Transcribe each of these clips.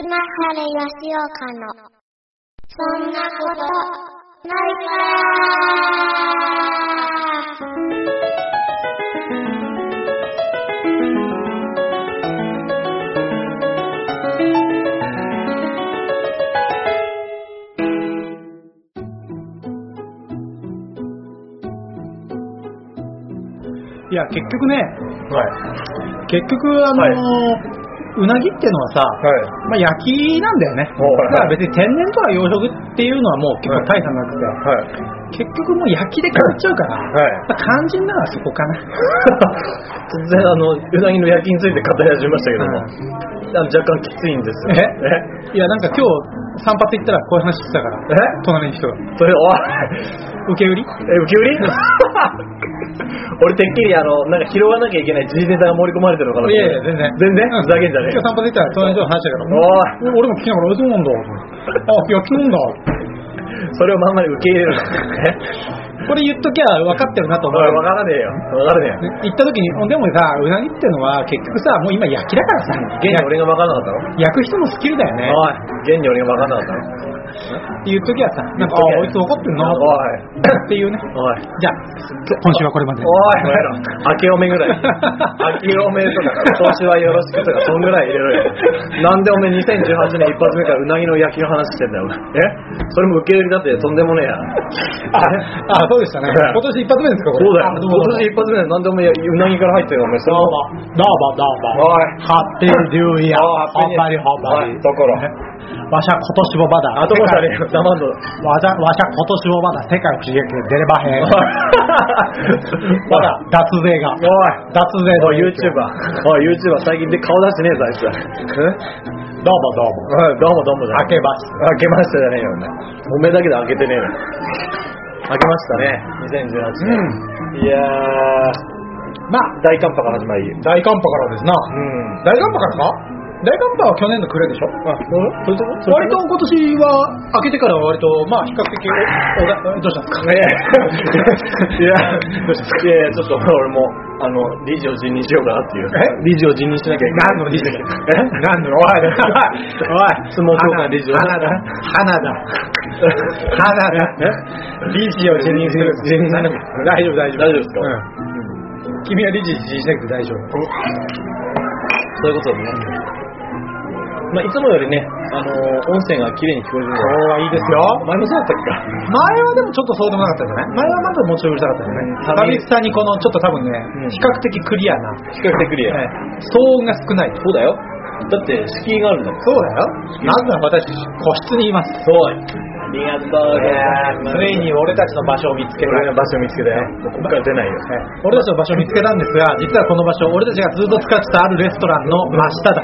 島晴れ吉岡の、そんなこと、ないから。いや、結局ね、はい。結局、あのーうなぎっていうのはさ、はい。まあ、焼きなんだよね。だから別に天然とか養殖っていうのはもう結構大差なくて、はい。結局もう焼きで変わっちゃうから、はい。まあ、肝心なのはそこかな。突然あの、うなぎの焼きについて語り始めましたけども、あの若干きついんですよ。え？いや、なんか今日散髪行ったらこういう話してたから、え？隣の人が。それ、おい、受け売り？え、受け売り？俺てっきりあの、なんか拾わなきゃいけない G ネタが盛り込まれてるのかなといやいや、全然。全然？ふざけんじゃねえ今日散髪行ったら隣の人が話したから、俺も聞きながら、えそうなんだ。あ、焼きなんだ。それをまんまり受け入れるの。これ言っときゃ分かってるなと思う。おい、わからねえよ。わからねえよ。行った時に、でもさ、うなぎってのは結局さ、もう今焼きだからさ、現に俺がわからなかったの？焼く人のスキルだよね。おい、現に俺がわからなかったの？っていう時はさ、なんか、ああ、あいつ分かってんな。おい、っていうね。じゃあ、今週はこれまで。おい、お前ら、明けおめぐらい。明けおめとか、調子はよろしくとか、そんぐらい入れろよ。なんでおめえ2018年一発目からうなぎの焼きの話してんだよ、え？それも受け入れだってとんでもねえや。あ、あそうでしたね。今年一発目ですか、これ。そうだよ。今年一発目でなんでおめえうなぎから入ってるよ、お前。そどうも、どうも、どうも。おい。ハッピーニューイヤー。あハッピーニューハッパリハッパリ。おいところわしゃ今年もまだ。後もされよ、黙んぞ。わしゃ、わしゃ今年もまだ世界不思議劇出れまへん。まだ脱税が。おい。脱税のおい、YouTuber。おい、YouTuber 最近で顔出してねえぞ、あいつ。どうもどうも。おい、どうもどうもじゃない明けまし開けましたじゃねえよ、お前。おめえだけで開けてねえよ。開けましたね、2018年。いやー、まあ、大寒波から始まり。大寒波からですな。うん。大寒波からか？大寒波は去年の暮れでしょ？あ、そう？いうとこ？割と今年は開けてからは割とまあ比較的おおだどうしたんですか？いや、いやいや、ちょっと俺も、あの、理事を辞任しようかなっていう。え？理事を辞任しなきゃいけない。何の理事え？何の？おいおい相撲協会理事を。花だ。花だ。花だ。理事を辞任する？辞任大丈夫大丈夫。大丈夫ですか？うん。君は理事辞任しなくて大丈夫。そういうことでね。まあ、いつもよりね、あのー音声が綺麗に聞こえるんで。今日はいいですよ前もそうだったっけか。前はでもちょっとそうでもなかったんじゃない前はまだもうちょいうるさかったよねうん旅人さんにこのちょっと多分ねうん比較的クリアな比較的クリア。ええ騒音が少ないそうだよ。だって、敷居があるんだもん。そうだよなぜなら私個室にいますそう。ありがとうございます。ついに俺たちの場所を見つけた俺が場所見つけたよ。ここから出ないよ。俺たちの場所を見つけたんですが実はこの場所俺たちがずっと使ってたあるレストランの真下だ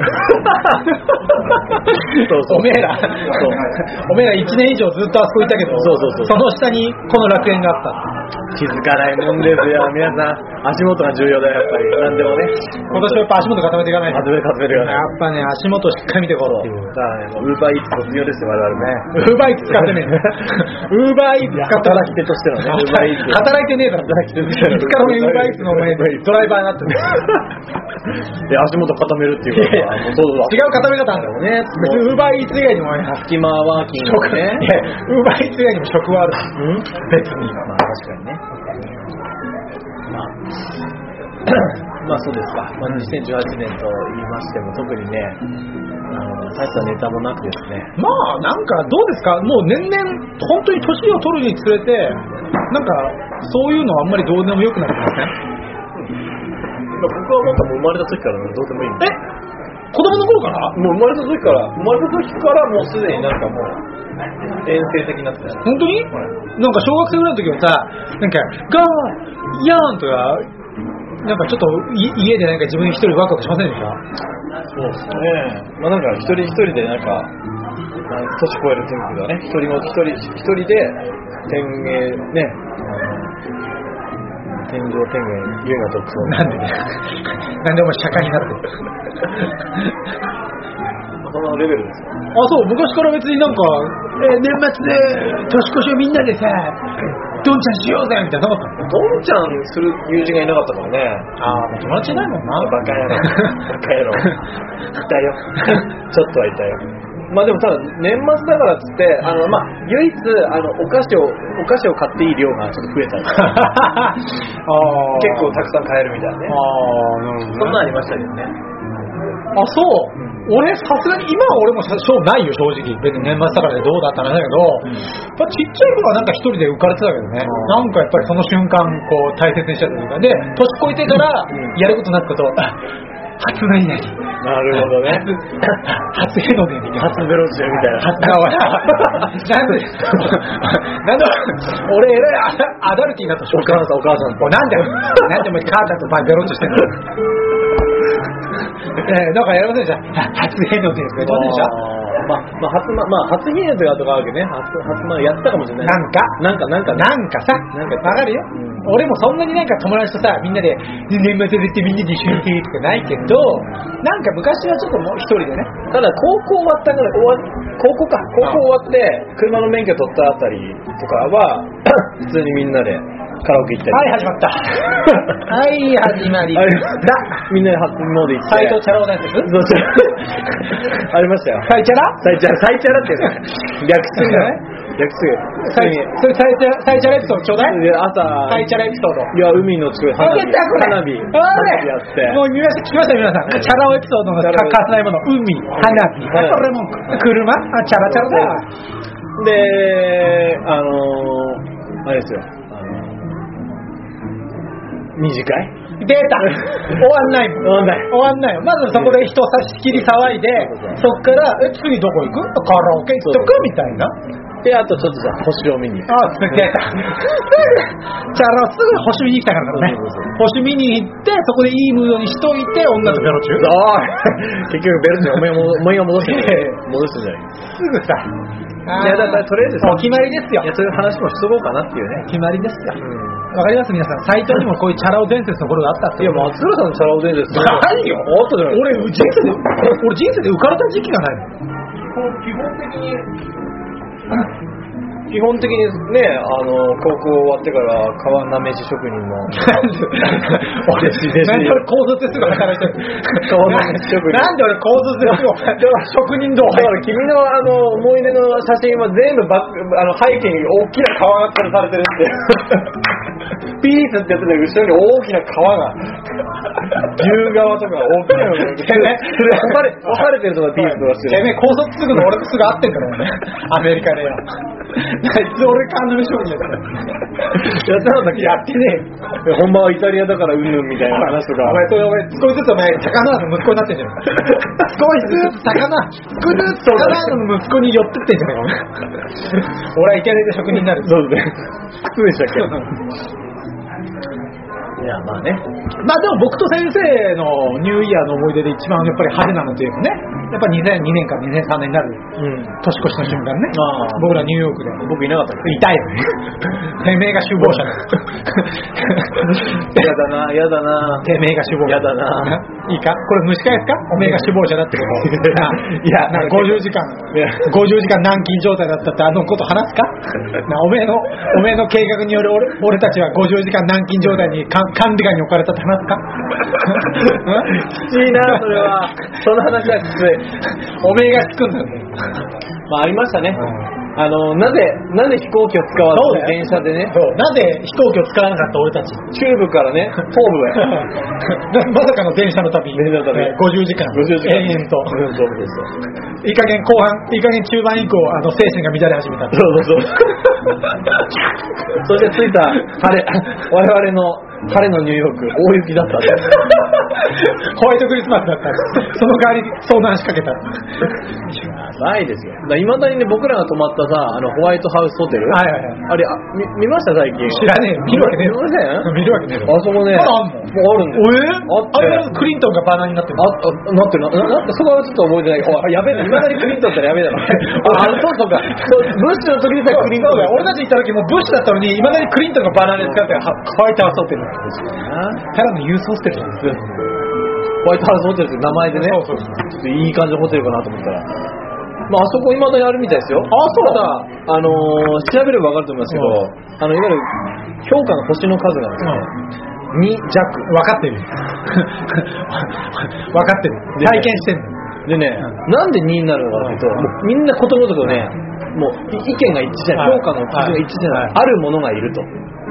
そうそうおめえらおめえら1年以上ずっとあそこいたけどそうそうそうの下にこの楽園があった気づかないもんですよ。皆さん、足元が重要だよ、やっぱり。なんでもね。今年はやっぱ足元固めていかないと外れ外れるよねや。っぱね足元しっかり見ていこうっていうだからね、もうウーバーイーツ卒業ですよ、我々ね。ウーバーイーツ使ってねえ ウーバーイーツ使って働き手としてのね、ウーバーイーツ。働いてねえだろ働き手としてのいつからお前ウーバーイーツのお前 ドライバーになってるで、足元固めるっていうかいやいやもうそうだ。違う固め方あんだろうね別にウーバーイーツ以外にもね隙間ワーキング職ね。ウーバーイーツ以外にも職はあるうん？別にまあ確かにね。まあ、まあそうですか。まあ、2018年と言いましても特にね、あの、大したネタもなくですね。まあなんかどうですか？もう年々本当に年を取るにつれてなんかそういうのはあんまりどうでもよくなってませんまあ僕はなんかもう生まれた時からどうでもいいんでえ？子供の頃から？もう生まれた時から、生まれた時からもうすでになんかもう、遠征的になってたよ。本当に？なんか小学生ぐらいの時はさなんか「ゴーヤーン!」とかなんかちょっとい家でなんか自分一人ワクワクしませんでした？そうですね。まあなんか一人一人でなんか、年越える天気がね、一人も一人一人で天芸ね、天上天元家が独創。なんでねなんでお前社会になってるそのレベルですよ。あそう昔から別になんか、えー年末で年越しをみんなでさどんちゃんしようぜみたいななかったのどんちゃんする友人がいなかったからね。ああもう友達いないもんなバカ野郎。バカ野郎。いたよ。ちょっとはいたよ。まあでもただ年末だからっつってあのまあ唯一あのお菓子をお菓子を買っていい量がちょっと増えたり あー結構たくさん買えるみたいなねあーなるほどねそんなんありましたけどねあ、そう。俺、さすがに、今は俺もさ賞ないよ、正直。別に年末だからでどうだったらだけど、やっぱちっちゃい頃はなんか一人で浮かれてたけどね。なんかやっぱりその瞬間、こう、大切にしちゃったというか。で、年越えてから、やることなくこと、あ初何々。なるほどね。初へのね、みたいな。初ベロチェみたいな。初 なんで、なんで、俺、えらいアダルティーなとお母さんお母さん。なんで、なんでお前母ちゃんとバベロンチしてんのえー、なんかやりませんでした？初へのね、とか言ってませんでした？まあ、まあ、初ま、まあ、初日の出とかあるわけね。初、初ま、やったかもしれない。なんか？なんか、なんか。ね、なんかさ、なんかわかるよ、うん。俺もそんなになんか友達とさ、みんなで年末でってみんなで一緒に行ってとかないけど、なんか昔はちょっともう一人でね、ただ、高校終わったぐらい、終わ高校か、高校終わって、車の免許取ったあたりとかは、普通にみんなでカラオケ行ったり。はい、始まった。はい、始まりだ。みんなで初詣行って。斎藤チャラ男のやつどうしようありましたよ。サイチャラ？サイチャラ、サイチャラってね、略すんだね。略すサイそれサイチャラ、サイチャラエピソードちょうだい？で、朝、サイチャラエピソード。いや、海の近くで花火、花火、あ花火れやって。もう見ました、聞きました皆さん。チャラ男エピソードの欠かせないもの。海、花火、はいこれも車、あ、チャラチャラだよ。で、あのー、あれですよ、あのー、二次会出た終わんないもん。終わんない終わんないよ。まずそこで人差し切り騒いでそっから、え、次どこ行く？カラオケ行っとく？みたいな。で、あとちょっとじゃあ星を見に行く。あ、すげえ。すぐ、チャラすぐ星見に来たからね。星見に行って、そこでいいムードにしといて、女とベロチュー。結局ベルチンお前もお前が戻して 戻してんじゃないすぐさ。いやだからとりあえずさお決まりですよい。やそういう話もしとこうかなっていうね決まりですよ。わかります？皆さん。サイトにもこういうチャラ男伝説の頃があったって。いや松浦さんのチャラ男伝説ないよ。あったじゃない俺、人生で、俺人生で浮かれた時期がないの。基本的に基本的にねあの高校終わってから川なめし職人の。俺、弟子弟子なんで俺高卒ですぐ働いてる。顔の職人なんで俺高卒ですぐ職人道だから君のあの思い出の写真は全部バックあの背景に大きな川が吊るされてるってピースってやつで後ろに大きな川が。牛側とか大きなのが。それ分かれ分かれてるとかピースとかしてるてめえ高卒すぐの俺とすぐ会ってんだろ、俺。アメリカでよ。あいつ俺カンナメ職人だから。やったんだっけやってねえよ。本場はイタリアだからうんぬんみたいな話とかお前、それお前、少しずつお前、高野の息子になってんじゃん。少しずつ高野、少しずつ高野の息子に寄ってってんじゃないか、俺はイケメンで職人になる。そうですね靴でしたっけ？いやまあねまあでも僕と先生のニューイヤーの思い出で一番やっぱり派手なのというかね、やっぱ2002年から2003年になるうん年越しの瞬間ねああ、僕らニューヨークで。僕いなかったっいたよね。てめえが首謀者だ。け やだなやだなてめえが首謀者やだな。いいか？これ蒸し返すか？おめえが首謀者だってこと？いや。な50時間、いや。50時間軟禁状態だったってあのこと話すか？なおめえの、おめえの計画による俺俺たちは50時間軟禁状態にか管理下に置かれたって話すか？きついなそれは。その話はきつい。おめえが聞くんだよ。まあありましたねあのなぜなぜ飛行機を使わず電車でねなぜ飛行機を使わなかった俺たち？チューブからねホームへ まさかの電車の旅。電車の旅ね50時間。50時間延々と。いい加減後半、いい加減中盤以降、あの、精神が乱れ始めた。そうそうそう。そして着いた晴れ、我々の晴れのニューヨーク、大雪だった ホワイトクリスマスだった。その代わり遭難しかけた。ないですよ。だいまだにね、僕らが泊まったさ、あの、ホワイトハウスホテル。はいはいはい。あれ、あ見見ました？最近。知らねえよ。見るわけねえ見ません？見るわけねえよ。あそこね、あんの？もうあるんだよ。えあれはクリントンがバナーになってるあ、あ、なってるな、ななって、そこはちょっと覚えてないけど、あやべえな、いまだにクリントンってやべえだろ。あ、あそうそうか。そうブッシュの時にさえクリントン俺たち行った時もブッシュだったのに、いまだにクリントンがバナーに使ってホワイトハウスホテル。ただのユーステルなんですよ。ホワイトハウスホテルって名前でね、そうそうちょっといい感じのホテルかなと思ったら。まあ、あそこ未だにあるみたいですよ。あ、そうただ、あのー調べればわかると思いますけど、あの、いわゆる、評価の星の数がですね、2弱。分かってる。分かってる。体験してんの。でね、なんで2になるのかというと、もうみんなことごとくね、もうい意見が一致じゃない、はい評価の基準が一致じゃないあるものがいると。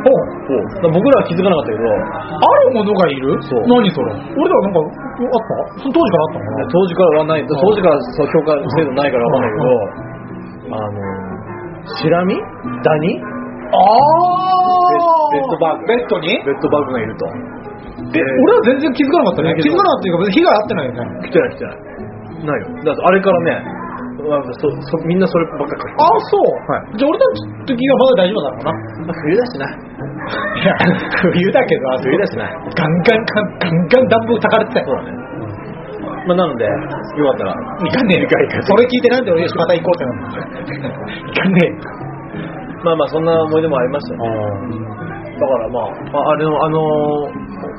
ほう。僕らは気づかなかったけど、あるものがいる？そう。何それ？俺らなんか、あった？その当時からあったの？当時からはない、当時からそう評価制度ないからわかんないけど、あの、シラミダニ？ああベッドバッグ。ベッドに？ベッドバッグがいると。え、俺は全然気づかなかったね。気づかなかったっていうか、別に被害あってないよね。来てない来てない。ないよ。だってあれからね、なんかそそみんなそればっかり書いてああ、そう。はいじゃあ俺たちの時はまだ大丈夫だろうな。る冬だしな。いや、冬だけど、冬だしな。ガンガンガンガンガン暖房たかれてたよ。そうだね。まあなので、よかったら、いかんねえよ。それ聞いてなんで俺また行こうってなのいかんねえよ。まあまあそんな思い出もありましたよね。だからまあ、ああれの、あの、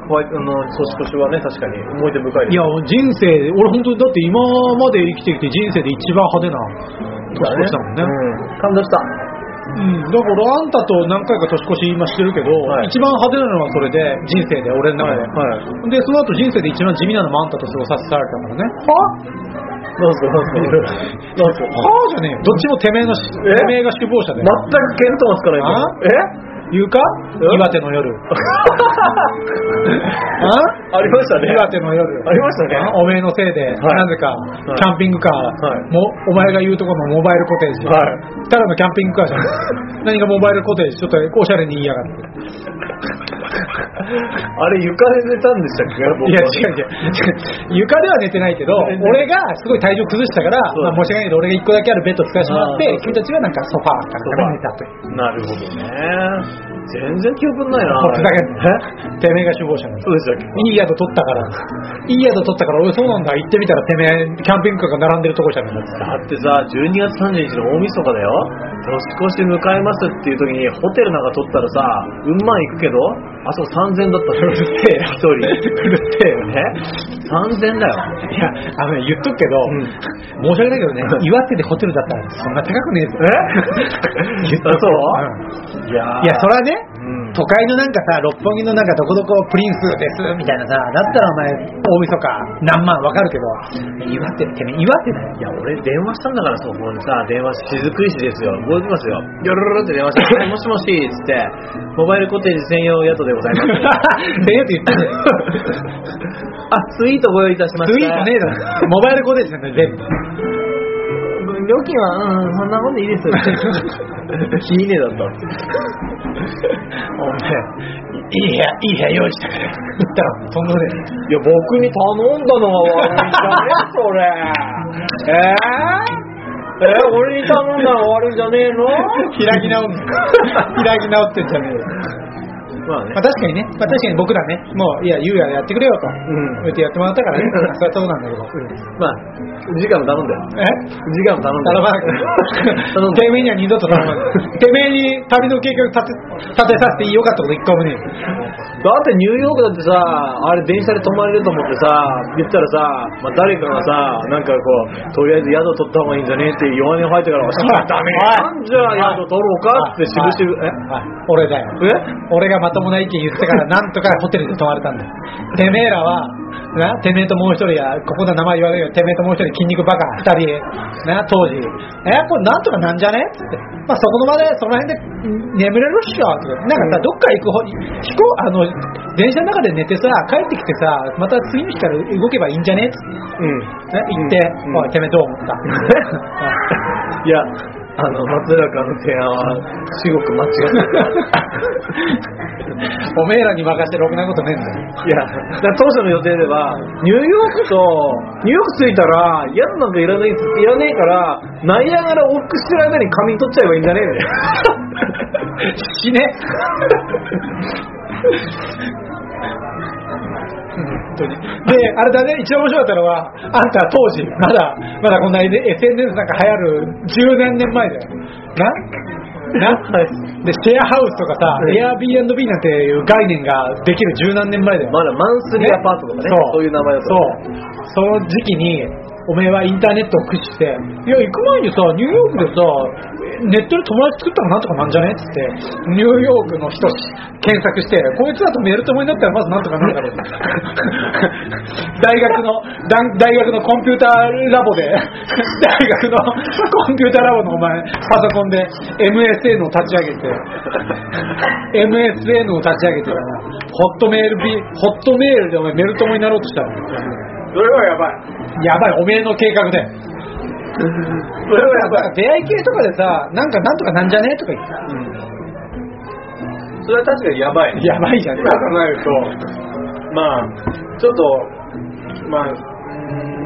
ホワイト、あの、年越しはね、確かに思い出深いです。いや、人生、俺本当にだって今まで生きてきて人生で一番派手な年越しだもんね。うん。感動した。うん、だからあんたと何回か年越し今してるけど、はい一番派手なのはそれで人生で俺の中で、はい。でその後人生で一番地味なのもあんたと過ごさせられたからねどうすか、どうすか。どうすか。はあじゃねえよどっちもてめえのてめえが首謀者で全く見当もつかないんだよあ？言うか？え岩手の夜。あ？ありましたね。岩手の夜。ありましたね。おめえのせいで、はい。なぜか、い。キャンピングカー、お前が言うところのモバイルコテージ、はい。ただのキャンピングカーじゃん。何がモバイルコテージちょっとおしゃれに言いやがって。あれ床で寝たんでしたっけ？僕いやは違う。違う。床では寝てないけど俺がすごい体重崩したから、まあ、申し訳ないけど俺が1個だけあるベッド使わせてもらって君たちはなんかソファーかなんかで寝たという。なるほどね。全然記憶ないな。こっちだけてめえが首謀者なんだ。そうでしたっけ？いい宿取ったから。いい宿取ったから俺そうなんだ。行ってみたらてめえキャンピングカーが並んでるとこじゃねえかだって。さ、12月30日の大晦日だよ。年越し迎えますっていう時にホテルなんか取ったらさ、うん万いくけど、あそこ3000だったうるせえよ一人。うるせえよね ?3000 だよ。いや、あのね、言っとくけど、うん申し訳ないけどね、岩手でホテルだったらそんな高くねえぞ。え？言っとくあそう？いやいや、それはね、うん都会のなんかさ、六本木のなんかどこどこプリンスですみたいなさ、だったらお前、大晦日何万わかるけど、岩手ってね、岩手だよ。いや、俺電話したんだから、そこにさ、電話し、雫石ですよ。覚えてますよ。よろろろって電話して、は いもしもし、つって、モバイルコテージ専用宿でございます。でよって言ってん。あ、スイートご用意いたしました。スイートねえだろ。モバイルコテージなんだよ、全部。料金は、うん、そんなもんでいいです。いいねだったって。お前、いい部屋、いい部屋用意したから。言ったら、とんでもねいや、僕に頼んだのが悪いんじゃねえ、それ。えー、えー、俺に頼んだのが悪いんじゃねえの？え。開き直んの 開き直ってんじゃねえよ。まあね。まあ、確かにね、まあ、確かに僕らね、もう、いや、ゆうややってくれよと、うん。てやってもらったからね、それはそうなんだけど。まあ、時間も頼んだよ。え？時間も頼んだよ。頼まなく頼んだてめえには二度と頼まない。てめえに旅の計画立て立てさせてよかったこと一回もねえ。よ。だってニューヨークだってさ、あれ電車で泊まれると思ってさ、言ったらさ、まあ、誰かがさ、なんかこう、とりあえず宿取った方がいいんじゃねえって弱音を吐いてから、ダメなんじゃあ宿取ろうかってしぶしぶ、え？はい。俺だよ。え？俺がまともな意見言ってから、なんとかホテルで泊まれたんだよ。てめえらは、な、てめえともう一人や、ここで名前言わないよ、てめえともう一人筋肉バカ二人、な、当時、え、これなんとかなんじゃね？つって。まあ、そこの場で、その辺でん眠れるっしょ、と。かなんかさ、どっか行くほ、飛行、あの、電車の中で寝てさ、帰ってきてさ、また次の日から動けばいいんじゃね？つって。うん。ね、行って、うん。おい、てめえどう思った？いや、あの、松坂の提案は、すごく間違っておめえらに任せてろくなことねえんだよ。た。いや、当初の予定では、ニューヨークと、ニューヨーク着いたら、宿なんかいらない、いらねえから、ナイアガラ往復してる間に仮眠取っちゃえばいいんじゃねえんだよ。死ね本 当にで、あれだね、一番面白かったのは、あんた当時、まだ、まだこんな SNS なんか流行る10年年前だよ。ななで、シェアハウスとかさ、うん Airbnb なんていう概念ができる十何年前だよ。まだマンスリーアパートとかね、そういう名前だった。そう。その時期に、おめえはインターネットを駆使して、いや、行く前にさ、ニューヨークでさ、ネットで友達作ったらなんとかなんじゃね？っつって、ニューヨークの人検索して、こいつだとメール友になったらまずなんとかなるだろう。大学の、大大学のコンピューターラボで、大学のコンピューターラボのお前、パソコンで MSN を立ち上げて、MSN を立ち上げて、ホットメールビ、ホットメールでお前メル友になろうとしたの。それはやばい。やばい、おめえの計画で。それはやばい。出会い系とかでさ、なんかなんとかなんじゃね？とか言って。それは確かにやばいね。やばいじゃん。今考えると、まあ、ちょっと、まあ、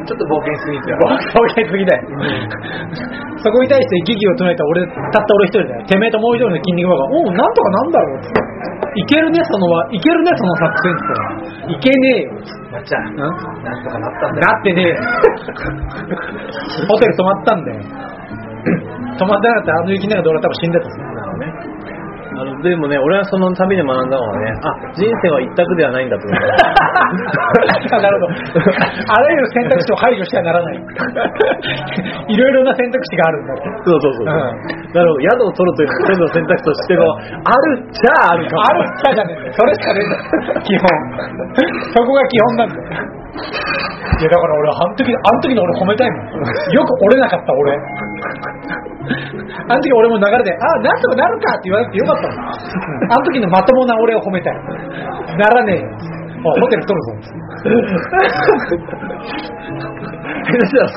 ちょっと冒険しすぎて。そういうすぎだよ。そこに対して疑義を唱えた俺、たった俺一人だよ。てめえともう一人の筋肉マンが、おう、なんとかなんだろうって。いけるね、そのは、いけるね、その作戦って。いけねえよ。まっちゃん、んなんとかなったんだよ。なってねえよ。ホテル泊まったんだよ。泊まってなかったらあの雪の中で俺は多分死んでたのでもね、俺はその旅で学んだのはね、あ、人生は一択ではないんだと思う。なるほど。あらゆる選択肢を排除してはならない。いろいろな選択肢があるんだ。そうそうそう。うんなるほど。宿を取るという一つの選択肢としても、あるっちゃあるかも。あるっちゃじゃねえそれしかねえんだよ。基本。そこが基本なんだよ。いやだから俺、あの時、あの時の俺褒めたいもん。よく折れなかった俺。あの時俺も流れで、あ、なんとかなるかって言わなくてよかったもん。あの時のまともな俺を褒めたい。ならねえよ。あホテル取るぞ。下手したらさ、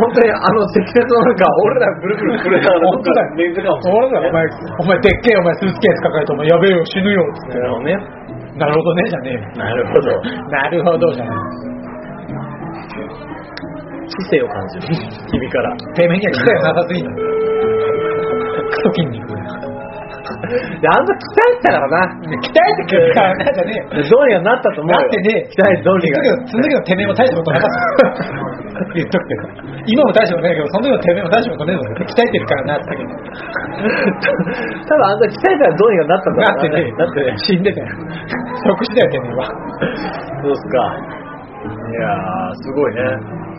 本当にあの積雪の中、俺らブルブル震えながら、本当だよ。水かもしれ俺らお前、お前でっけえお前スーツケース抱えてお前やべえよ死ぬよっつって。ない。ね。なるほどねじゃねえよ。なるほど。なるほどじゃない。知性を感じる。君から。てめえには期待がなさすぎんの。クソ筋肉。で、あんた鍛えてたからな。鍛えてくるからなじゃねえよ。どうにかなったと思うよ。なってね鍛えてどうにか。その時のてめえも大したことなかった。言っとくけど。今も大したことないけど、その時のてめえも大したことねえぞ。鍛えてるからなって言ったけど。多分あんた鍛えたらどうにかなったんだなってねだってね。死んでたよ。即死だよ、てめえは。そうっすか。いやー、すごいね。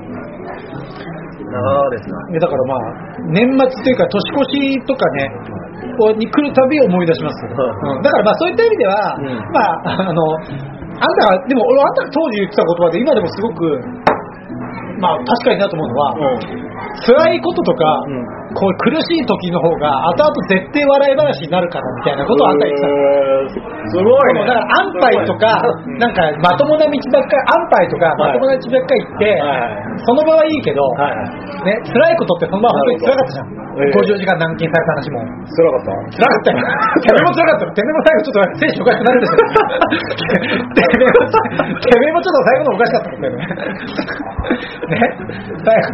長々ですな。でだからまあ、年末というか年越しとかね、こうに来るたび思い出します。よ、う。んうんだからまあそういった意味では、うん。まあ、あの、あんたが、でも俺あんたが当時言ってた言葉で今でもすごく、まあ確かになと思うのは、辛いこととか、うんこう苦しい時の方が後々絶対笑い話になるからみたいなことをあんた言ってたの。すごいね。だから安牌とか、なんかまともな道ばっかり、安牌とかまともな道ばっかり行って、はいその場はいいけど、はいはい。ね、辛いことってそのまま本当に辛かったじゃん。ええ50時間軟禁された話も。辛かった？辛かったよ。てめえも辛かったよ。てめえも最後ちょっと精神おかしくなるでしょ。てめえも、てめえもちょっと最後のおかしかったもんね。ね。最後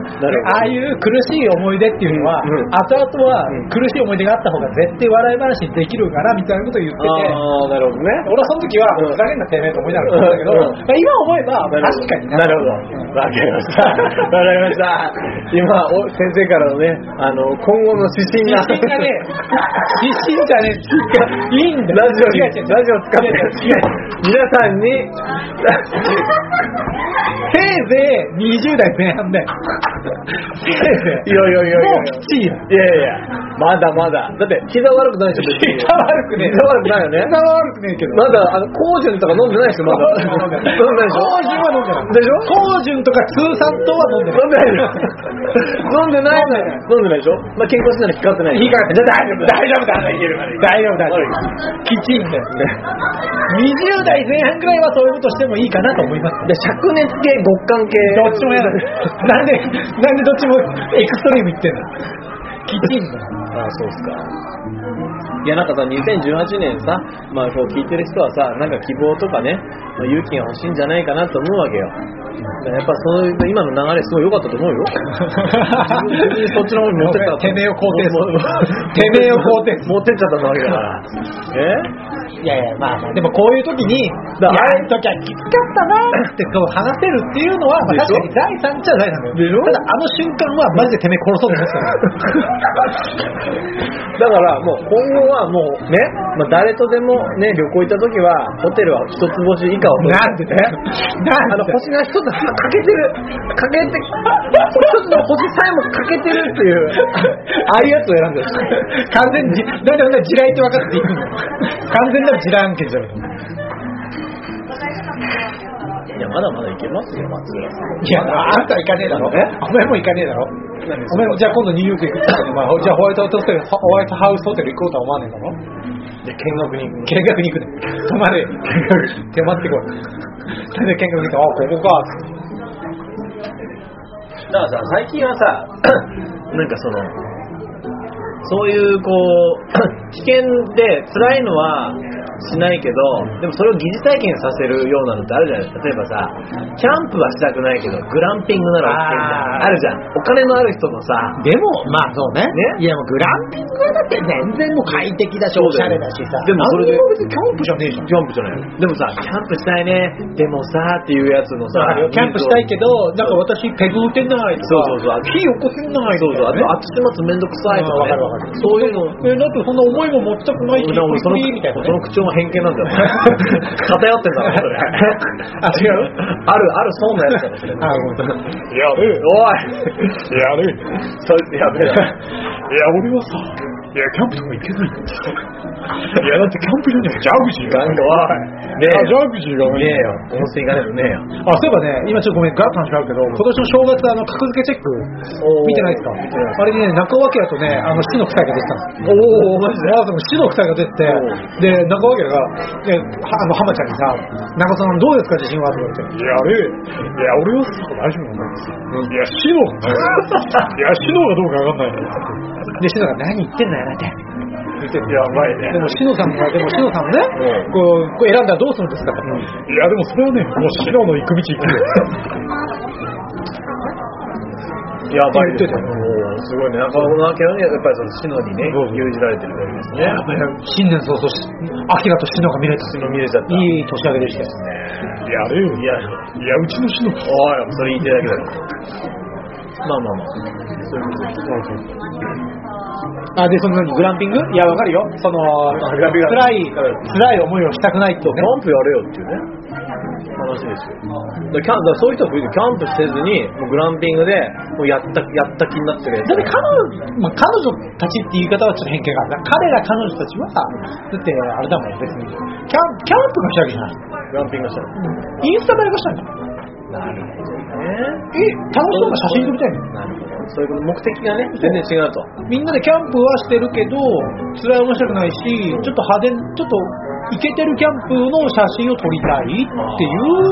ああいう苦しい思い出っていうのは、うん後々はうん苦しい思い出があった方が絶対笑い話にできるからみたいなことを言ってて、あー、なるほどね。俺はその時は、うんふざけんなてめえと思いながら言ったけど、今思えば確かになるほど。わかりました。わかりました。今、お先生からのね、あの、今後の指針が。指針がね、指針じゃねえ、いいんだよ。ラジオに、ラジオを使って皆さんに、せいぜい20代前半だよ。せいぜい。いやいやいやいやいよ。いやいや、まだまだ。だって、膝悪くないでしょ、別に膝悪くねえ。膝悪くないよね。膝は悪くねえけど。まだ、あの、コージュンとか飲んでないでしょ、まだ。飲んでないでしょ？高順は飲んでない。でしょ？高順とか通産糖は飲んでない。飲んでない飲んでないでしょ？まあ、健康診断に引っかかってない。いいから大丈夫、大丈夫だ。大丈夫、大丈夫。きちんだよ。20代前半くらいはそういうことしてもいいかなと思います。で、灼熱系、極寒系。どっちもやだ。なんで、なんでどっちもエクストリーム言ってんの？きちんだよ。ああ、そうっすか。いや、なんかさ、2018年さ、まあ、こう聞いてる人はさ、なんか希望とかね、まあ、勇気が欲しいんじゃないかなと思うわけよ。やっぱそういう、今の流れすごい良かったと思うよ。そっちの方に持ってった。てめえを肯定すてめえを肯定持ってっちゃったわけだから。えいやいや、まあまあ、でもこういう時に、や、あの時はきつかったな ってこう話せるっていうのは、まあ、確かに財産っちゃ財産だよ。ただ、あの瞬間はマジでてめえ殺そうと思ってただからもう今後はもうね、まあ、誰とでもね、旅行行った時は、ホテルは一つ星以下を取るなんでだよ。あの星が一つかけてる、かけて、一つの星さえもかけてるっていう。ああいうやつを選んでる。完全にじ、だいたい地雷って分かっていくの？完全なる地雷案件じゃない。いや、まだまだいけますよ、松浦さん。いや、あんた行かねえだろ。え？お前も行かねえだろ。お前もじゃあ今度ニューヨーク行くって言ってまあじゃあホワイトホテル、ホワイトハウスホテル行こうとは思わねえだろ。で、見学に行く。見学に行くね。泊まれ。手間ってこい。それで見学に行って、あ、ここか。だからさ、最近はさ、なんかその、そういうこう、危険で辛いのはしないけど、でもそれを疑似体験させるようなのってあるじゃないですか。例えばさ、キャンプはしたくないけど、グランピングなら OK みたいな。あるじゃん。お金のある人のさ、でも、まあそうね。ね？いやもうグランピングはだって全然もう快適だし、おしゃれだしさ。でもそれで別にキャンプじゃねえじゃん。キャンプじゃないでもさ、キャンプしたいね、でもさ、っていうやつのさ、キャンプしたいけど、なんか私ペグ打てないとか、そうそうそう火起こせないそうそう、あねと後始末めんどくさいとかね。そういうの、え、だってそんな重いもん持ちたくないし、その口調も偏見なんだよ。偏ってんだろ、それ。あ違う？ある、あるそうなやつかもしれない。やべえ、おいやる。そいつやべえな。い や、俺はさ、いや、キャンプとか行けないんだ いや、だってキャンプ場にはジャグジーが。おい、ねえジよ。ャグジーがねえよ。温泉行かないとね。えよ。あ、そういえばね、今ちょっとごめん、ガラッと話変わるけど、今年の正月、あの、格付けチェック、見てないですか？あれにね、中尾明とね、あの、死の夫妻が出てたんですよ。おおマジで？あでも死の夫妻が出てて、で、中尾明が、ね、はあの、浜ちゃんにさ、中尾さんどうですか、自信は？って言われて、いや、ね、いや、俺はさ、大丈夫なんですよ。いや、死の、いや、死のがどうかわかんない。で、死のが何言ってんだよ、なんて。言ってやばいね。でも、しのさんが、でも、しのさんもね、うんこう、こう選んだらどうするんですか？いや、でもそれはね、もうしのの行く道行くよ。やばいです言ってたよおーすごいね。中尾の明にやっぱりそのシノにね、牛耳られてるわけですね。やばい新年早々、アキラとシノが見れた。シノ見れちゃった。いい年明けでしたよ。いやるいや、いや、うちのシノおい、それ言いたいだけだよ。まあまあまあ。そういうことです。あ、で、その何グランピング？いや、わかるよ。その、グランピング辛い、辛い思いをしたくないってねキャ。ンプやれよっていうね。話ですよ。キャンだそういう人はキャンプせずに、もうグランピングで、もうやった、やった気になってるやつだって彼女、まあ、彼女たちって言い方はちょっと偏見があるな。彼ら彼女たちは、だってあれだもん、別に。キャンキャンプのしたわけじゃない。グランピングしたの。インスタ映えがしたんだ。なるほどね。え、楽しそうな写真撮りたいの？なるほど。そういうこと、目的がね、全然違うと。みんなでキャンプはしてるけど、辛い面白くないし、ちょっと派手、ちょっとイケてるキャンプの写真を撮りたいっていう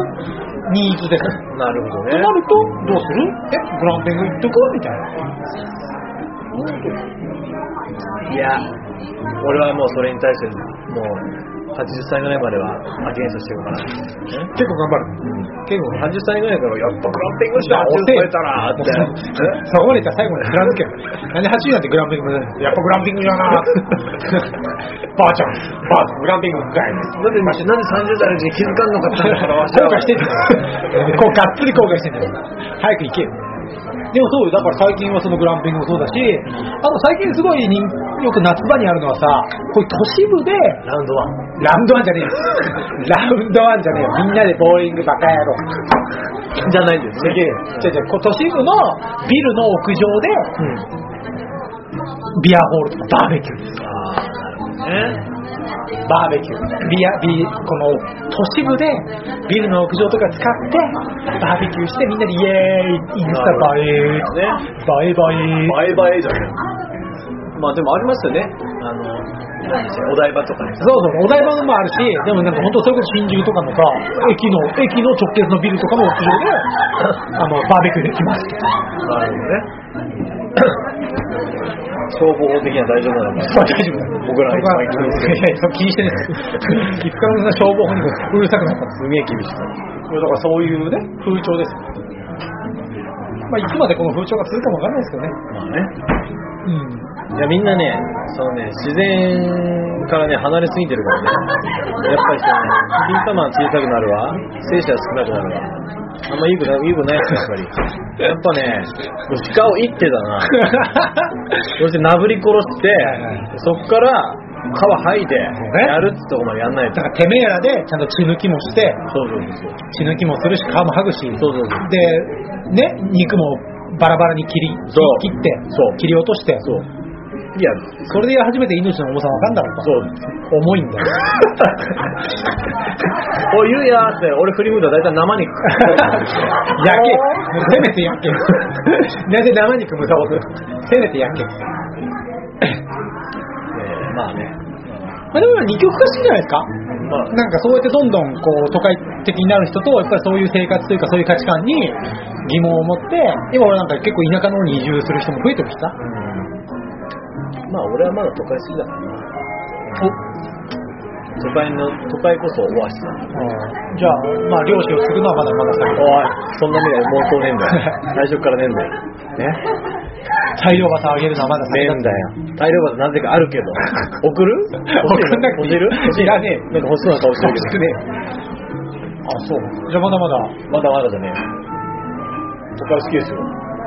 ニーズです。なるほどね。となると、どうする？え、グランピング行っとくみたいな。いや、俺はもうそれに対して、もう、80歳ぐらいまではアゲンストしていこうかな。結構頑張る。結構80歳ぐらいから、やっぱグランピングしたら80遅い超えたらって。そこまで言ったら最後まで貫けよ。なんで80なんてグランピングでやっぱグランピングじゃな ばあちゃん、ばあちゃん、グランピングかい。なんで、なんで30代のうちに気づかんのかったんだから、わしは後悔してんだよ。こう、がっつり後悔してんだよ。早く行けよ。でもそうよ、だから最近はそのグランピングもそうだし、あと最近すごい人よく夏場にあるのはさ、こういう都市部で、ラウンドワン。ラウンドワンじゃねえよ。ラウンドワンじゃねえよ。みんなでボーリングバカ野郎。じゃないんですえ。じゃじゃ都市部のビルの屋上で、ビアホールとかバーベキューです。ああ、なるほどね。バーベキュー。ビア、ビこの都市部でビルの屋上とか使って、バーベキューしてみんなでイエーイ、インスタ映え、ね。バイバイ。バイバイじゃねまあでもありますよね。あの、お台場とか。そうそう、お台場のもあるし、でもなんか本当それこそ新宿とかのさ、駅の、駅の直結のビルとかの屋上で、あの、バーベキューできます。なるほどね。消防法的には大丈夫なのか大丈夫。僕らは一番気にしてるいやいや気にしてない。いつからの消防法にもうるさくなったんですすげえ厳しい。よ。だからそういうね、風潮です。まあ、いつまでこの風潮が続くかもわかんないですけどね。まあね。うん。いやみんなね、そのね、自然からね、離れすぎてるからね。やっぱりその、金玉は小さくなるわ、精子は少なくなるわ。あんまいいことない、いいことないですよ、やっぱり。やっぱね、鹿を一手だな。そしてなぶり殺してそっから皮剥いで、ねやるってとこまでやんないとだ。からてめえらでちゃんと血抜きもして、そうそうそう。血抜きもするし、皮も剥ぐし、そうそうそう。で、ね、肉もバラバラに切りそう切ってそう切り落としてそういや、それで初めて命の重さわかんだろうそう。重いんだよ。おい、言うやーって、俺振り向いたら大体生肉。焼け。せめて焼け。なぜ生肉むさぼるせめて焼け。まあね。まあでも二極化してんじゃないですかまあ、なんかそうやってどんどんこう都会的になる人とやっぱりそういう生活というかそういう価値観に疑問を持って今俺なんか結構田舎の方に移住する人も増えてきたまあ俺はまだ都会好きだからな。都会の、都会こそオアシスだ。じゃあまあ漁師をするのはまだまだ先おい、そんな未来妄想ねえんだよ。最初からねえんだよ。ね大量型上げるのはまだ先だねえんだよ。大量バなぜかあるけど。送る送んなくていいるいらねえなんか欲しそうな顔してるけど。ねあそうじゃあまだまだまだまだじゃねえ。都会好きですよ。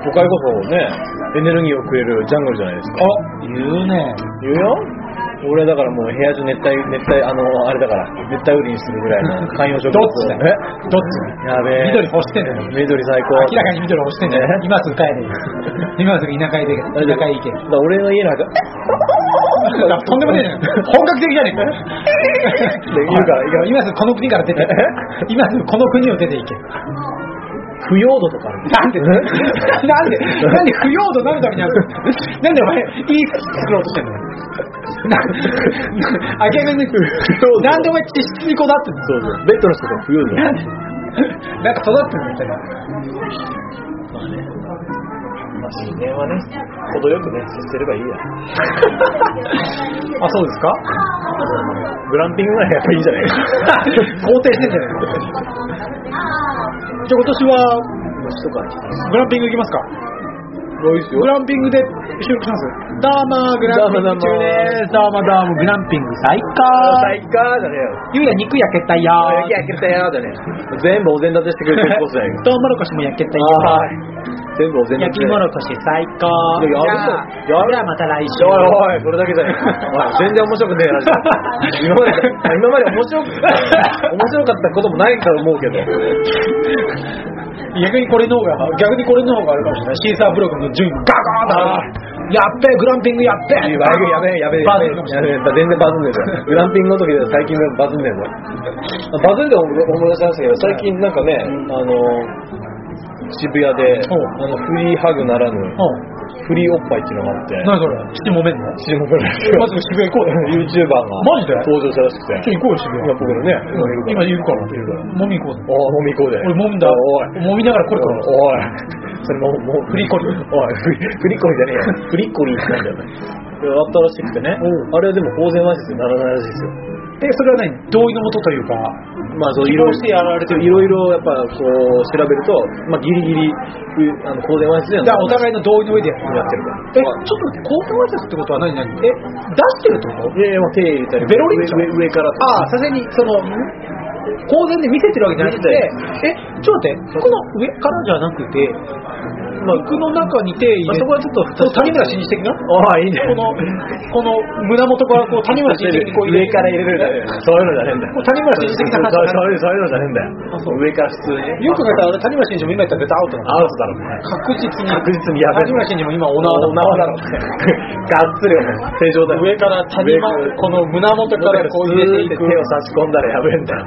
都会こそね、エネルギーをくれるジャングルじゃないですか。あ言うね。言うよ。俺だからもう部屋中熱帯、熱帯、あの、あれだから、熱帯雨林するぐらいの観葉植物。どっちだよ？どっちやべえ。緑欲してんだよ。緑最高。明らかに緑欲してんだよ。ね。今すぐ帰れ。今すぐ田舎へ出て田舎へ行け。だから俺の家なんか、とんでもねえじゃん。本格的じゃねえか。で言うか今すぐこの国から出て今すぐこの国を出ていけ腐葉土とかある。なんで？なんで？なんで腐葉土なるためにあるなんでお前いい服作ろうとしてんの？な明らかになんでお前地質にこだわってんの？そうそう。ベッドの人とか腐葉土。なんでなんか育ってるみたいなまあね。まあ自然はね、程よくね、接すればいいや。あそうですか？グランピングぐらいやっぱいいんじゃない？肯定してんじゃない？じゃあ今年は。グランピング行きますかグランピングで収録しますどうもグランピング中ですどうもどうもグランピング最高最高じゃねえよ。ゆうや肉焼けたよ焼けたよじゃねえ。全部お膳立てしてくれてるコースだよ。トウモロコシも焼けたよはい。全部お膳立て。焼きもろこし最高いややるじゃあやるじゃあまた来週おいおい、それだけじゃねえ。おい全然面白くねえ。今まで、今まで面白く、面白かったこともないと思うけど。逆にこれの方が逆にこれの方があるかもしれないシーサーブログの順位がガーンとやっべえグランピングやっべえ。やべえやべえやべえやべえ。全然バズんねえぞグランピングの時で最近バズんねえぞバズるで思い出しましたけど最近なんかねあの渋谷であのフリーハグならぬうんフリーおっぱいっていうのがあって。何それ？七もめんのシモブラまず渋谷行こうよ YouTuber がマジで？登場したらしくて。ちょ行こうよ渋谷今僕らね今いるから。いるから。もみ行こうぜ。おお飲み行こうで俺もんだ。おい。もみながらこれからおい。それももうフリコリおい。フリコリじゃねえよ。フリコリってなんだよね。であったらしくてね。あれはでも公然わいせつにならないらしいですよえそれは何？同意のもとというか。まあそういろいろしてやられてる。いろいろやっぱこう調べるとまあギリギリうあの公然わいせつじゃあお互いの同意の上でやってるからえちょっと待って公開わいせつってことは何？何？え出してるってこと？いやいやまあ手入れたり。ベロリンチョ上からああさすがにその公然で見せてるわけじゃなくて。えちょっと待って服の上からじゃなくてまあ服の中に手入れまあそこはちょっと谷村新司的な。ああいいね。このこの胸元からこう谷村新司的にこう入れ上から入れるんだよ。そういうのじゃねえんだよ。谷村新司的な話そうそういうそういうのじゃねえんだよ。あそう。上から普通に。ねよく考えたら谷村新司も今言ったら絶対アウトなのアウトだろうね。確実に。確実にやべえ谷村新司も今オナーだお縄だろうねがっつり正常だよ。上から谷間この胸元からこう入れていく。手を差し込んだらやべえんだよ。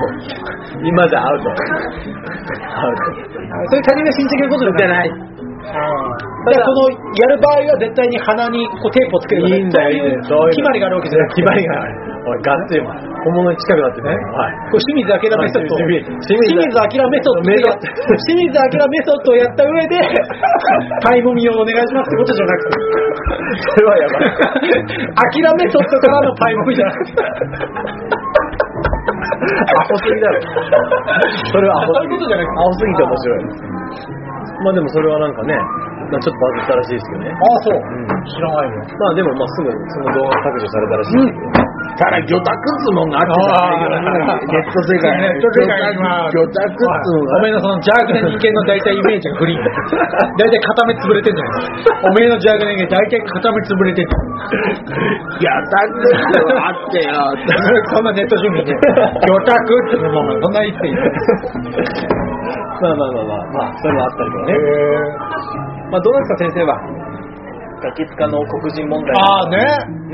今じゃアウト。アウトそれ谷村新司的なことじゃないだからこのやる場合は絶対に鼻にこうテープをつけるいいんだよいいんだよ。そういう決まりがあるわけじゃなくて。決まりがないおいがっつりお前本物に近くなってね。はい。これ清水明メソッド。清水明メソッド清水明メソッド。をやった上で タイムミをお願いしますってことじゃなくて。それはやばい。アキラメソッドからのパイモミじゃなくてアホすぎだろ。それはアホすぎそういうことじゃなくてアホすぎて面白いまあでもそれはなんかねまあちょっとバズったらしいですけどね。ああそう。うん。知らないよまあでもまあすぐその動画削除されたらしいですけど、ただ魚拓っつうもんがあってネット世界。ネット世界が魚拓っつうもんがおめえのその邪悪な人間の大体イメージがフリー大体片目潰れてんじゃないおめえの邪悪な人間大体片目潰れてんじゃん。魚拓っつうのがあってよ。そんなネット準備で魚拓ってもうそんな言っていいまあまあまあまあまあそれもあったりとかね。まあどうですか先生は？ガキ使の黒人問題。ああね。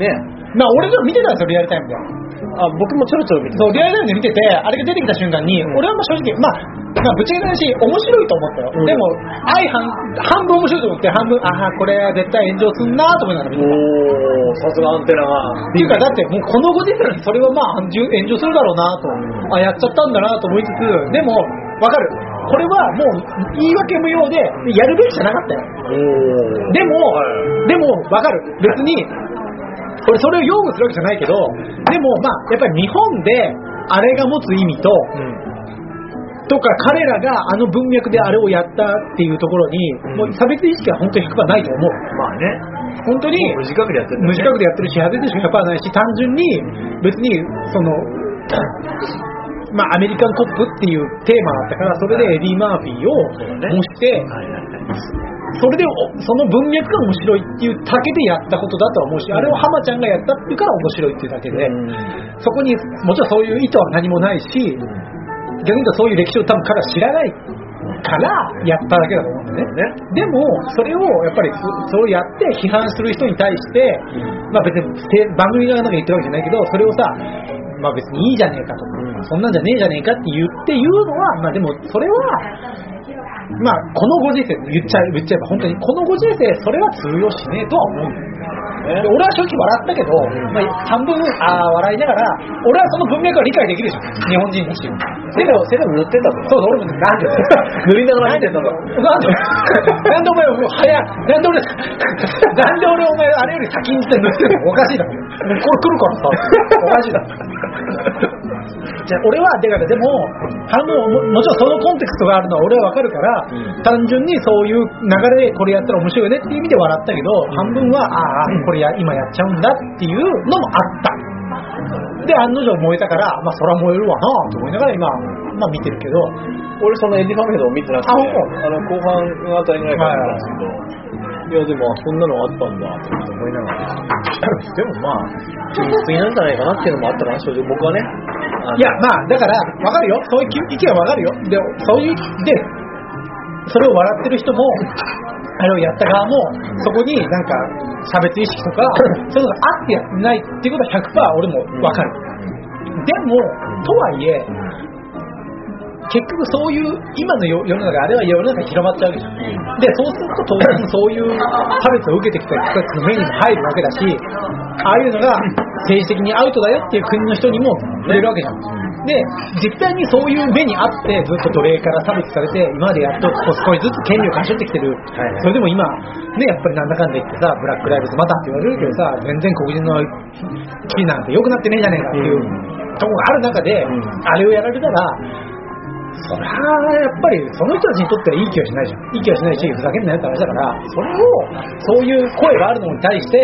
ね。まあ俺でも見てたんですよ、リアルタイムで。あ僕もちょろちょろ見てそう、リアルタイムで見てて、あれが出てきた瞬間に、俺はもう正直、まあ、まあ、ぶっちゃけた話、面白いと思ったよ。うん。でも、相半、半分面白いと思って、半分、ああ、これ絶対炎上すんなと思いながら見てた。おおさすがアンテナが。っていうか、だってもうこのご時世にそれはまあ炎上炎上するだろうなと、あ、やっちゃったんだなと思いつつ、でも、わかる。これはもう言い訳無用で、やるべきじゃなかったよ。でも、はいでも、わかる。別に、これそれを擁護するわけじゃないけど、でもまあ、やっぱり日本で、あれが持つ意味と、とか彼らがあの文脈であれをやったっていうところに、うんもう差別意識は本当に100%ないと思う。まあね本当に、無自覚でやってるんだ無自覚でやってるし、派手でしか100%ないし、単純に別に、その、まあ、アメリカンコップっていうテーマだったから、それでエディ・マーフィーを模して、それでおその文脈が面白いっていうだけでやったことだとは思うし、あれを浜ちゃんがやったっていうから面白いっていうだけで、そこにもちろんそういう意図は何もないし、逆に言うとそういう歴史を多分彼は知らないからやっただけだと思うんだよね。でも、それをやっぱりそそれをやって批判する人に対して、まあ別にて番組側なんか言ってるわけじゃないけど、それをさ、まあ別にいいじゃねえかとか、そんなんじゃねえじゃねえかって言って言うのは、まあでもそれは、まあこのご時世言っちゃえ言っちゃえば本当にこのご時世それは通用しねえとは思うんだよね。で俺は正直笑ったけど、まあ、半分あー笑いながら俺はその文脈は理解できるじゃん日本人だしセロセロ塗ってたとそうそう俺もなんで？塗りながら見てたのなんで？なんでお前もう早いなんで俺なんで俺お前あれより先にして塗ってるの？おかしいだろ。これ来るからさ。おかしいだろ じゃあ俺はだからでも半分ももちろんそのコンテクストがあるのは俺はわかるから、うん。単純にそういう流れでこれやったら面白いよねっていう意味で笑ったけど、半分はああこれや今やっちゃうんだっていうのもあった。で案の定燃えたからまあそら燃えるわなと思いながら今まあ見てるけど。俺そのエディ・ファメドを見てなくてあの後半あたりぐらいから見たんですけど、いいやでもそんなのあったんだって思いながらでもまあ秘密なんじゃないかなっていうのもあったかな正直僕はねいや、まあ、だから、わかるよ。そういう意見はわかるよ。で、そういう、で、それを笑ってる人も、あれをやった側も、そこになんか、差別意識とか、そういうのがあってやってないっていうことは100%俺もわかる。でも、とはいえ、結局そういう、今の世世の中、あれは世の中に広まっちゃうわけじゃん。で、そうすると当然そういう差別を受けてきた人たちの目にも入るわけだし、ああいうのが政治的にアウトだよっていう国の人にも触れるわけじゃん。で、実際にそういう目にあって、ずっと奴隷から差別されて、今までやっと少しずつ権利を勝ち取ってきてる。はいそれでも今、ね、やっぱりなんだかんだ言ってさ、ブラックライブズまたって言われるけどさ、全然黒人の地位なんて良くなってねえじゃねえかっていうとこがある中で、んあれをやられたら、そりゃやっぱりその人たちにとってはいい気はしないじゃん。いい気はしないし、ふざけんなよって話だから、それを、そういう声があるのに対して、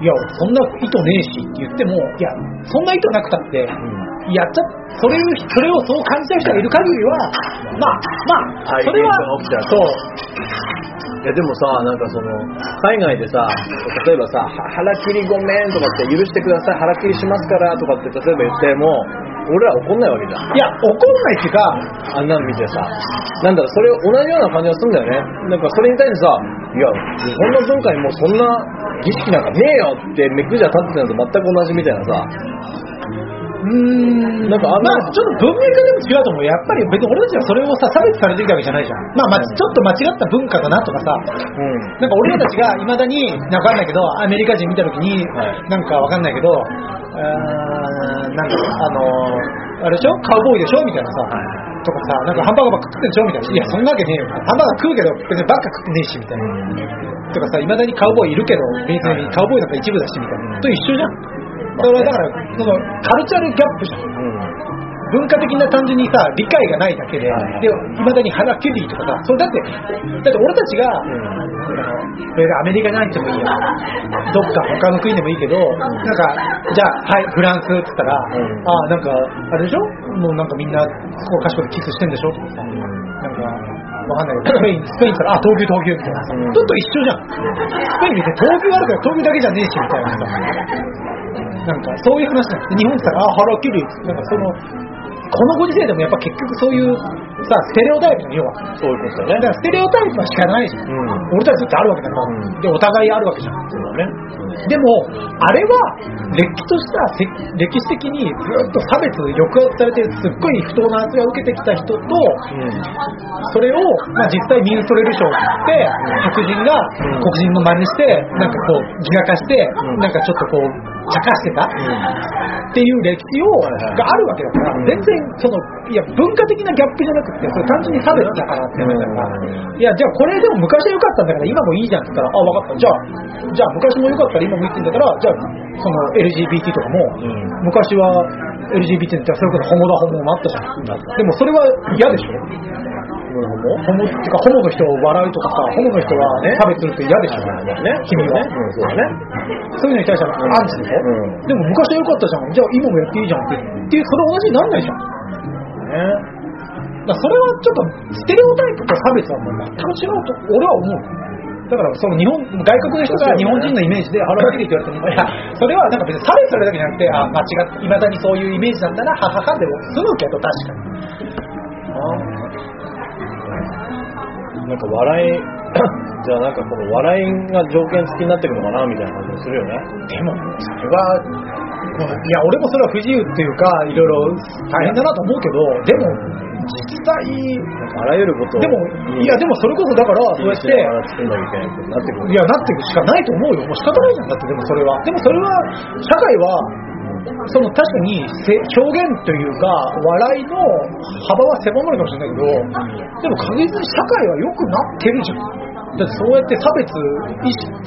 いや、そんな意図ねえしって言っても、いや、そんな意図なくたって、やっちゃ、それを、それをそう感じた人がいる限りは、まあ、まあ、それはそう、いやでもさ、なんかその、海外でさ、例えばさ、は腹切りごめんとかって許してください、腹切りしますからとかって例えば言っても、俺ら怒んないわけじゃん。いや、怒んないっていうか、あんなの見てさ、なんだろう、それ同じような感じがするんだよね。なんかそれに対してさ、いや、日本の文化にもうそんな儀式なんかねえよって目くじゃ立ってたのと全く同じみたいなさ、うーんなんかあんなまあ、ちょっと文脈でも違うと思う。やっぱり別に俺たちはそれをさ、差別されてきたわけじゃないじゃん。まあまあ、ちょっと間違った文化だなとかさ、うん。なんか俺らたちがいまだに、なんかわかんないけど、アメリカ人見たときに、はいなんかわかんないけど、うーんなんか、あのー、あれでしょ？カウボーイでしょ？みたいなさ、とかさ、なんかハンバーガーばっか食ってんでしょ？みたいな。いや、そんなわけねえよ。ハンバーガー食うけど、別にばっか食ってねえし、みたいな。とかさ、いまだにカウボーイいるけど、別にカウボーイなんか一部だし、みたいな。と一緒じゃん。それはだから、その、カルチャルギャップじゃん。文化的な単純にさ、理解がないだけで、はいまだに腹キュリーとかさ、それだって、だって俺たちが、あの別にアメリカに入ってもいいや、どっか他の国でもいいけど、なんか、じゃあ、はい、フランスって言ったら、ん。ああ、なんか、あれでしょ？もうなんかみんな、そこかしこでキスしてんでしょ？とかさ、なんか、わかんないけど、スペイン、スペインから、あ、闘牛闘牛みたいな。ちょっと一緒じゃん。スペイン見て闘牛あるから闘牛だけじゃねえし、みたいなさ。なんかそういう話なん。です日本って言ったら、あ、腹切る。なんかその、このご時世でもやっぱ結局そういうさ、ステレオタイプの要は。そういうことだね。だからステレオタイプは仕方ないじゃん。うん。俺たちだってあるわけだから、うんで、お互いあるわけじゃん。そうだね。でも、あれは、れっきとしたせ歴史的にずっと差別、抑圧されて、すっごい不当な扱いを受けてきた人と、うん。それを、まあ、実際ミンストレル賞って言って、白人がうん黒人の真似して、なんかこう、自我化して、うんなんかちょっとこう、茶化してたっていう歴史を、があるわけだから、うん全然、その、いや、文化的なギャップじゃなくて、それ単純に差別だからって話だから、うんいや、じゃあこれでも昔は良かったんだから、今もいいじゃんって言ったら、あ、分かった。じゃあ、じゃあ昔も良かったら今もいいって言うんだから、じゃあ、その LGBT とかも、うん昔は LGBT ってそれこそホモだホモもあったじゃん。でもそれは嫌でしょ？ホモ？っていうか、ホモの人を笑うとかさ、ホモの人はね差別するって嫌でしょ、ね？君は。ね。うん、そうだね。そういうのに対してはアンチでしょ、うんでも昔は良かったじゃん。じゃあ今もやっていいじゃんって。っていう、それ同じになんないじゃん。ね。だそれはちょっと、ステレオタイプと差別はもう全く違うと、俺は思う。だからその日本、外国の人が日本人のイメージでハローキティって言われても、いや、それはなんか別に差別されるだけじゃなくて、あ、間違って、いまだにそういうイメージなんだな、はははでも済むけど、確かに。なんか笑い、じゃあなんかこの笑いが条件付きになってくるのかなみたいな感じもするよね。でも、それは、いや、俺もそれは不自由っていうか、いろいろ大変だなと思うけど、でも、実際、あらゆることをでも、いや、でもそれこそだから、そうやって、いや、なっていくしかないと思うよ。もう仕方ないじゃん。だって、でもそれは。でもそれは、社会は、その確かにせ表現というか、笑いの幅は狭まるかもしれないけど、でも確実に社会は良くなってるじゃん。だってそうやって差別、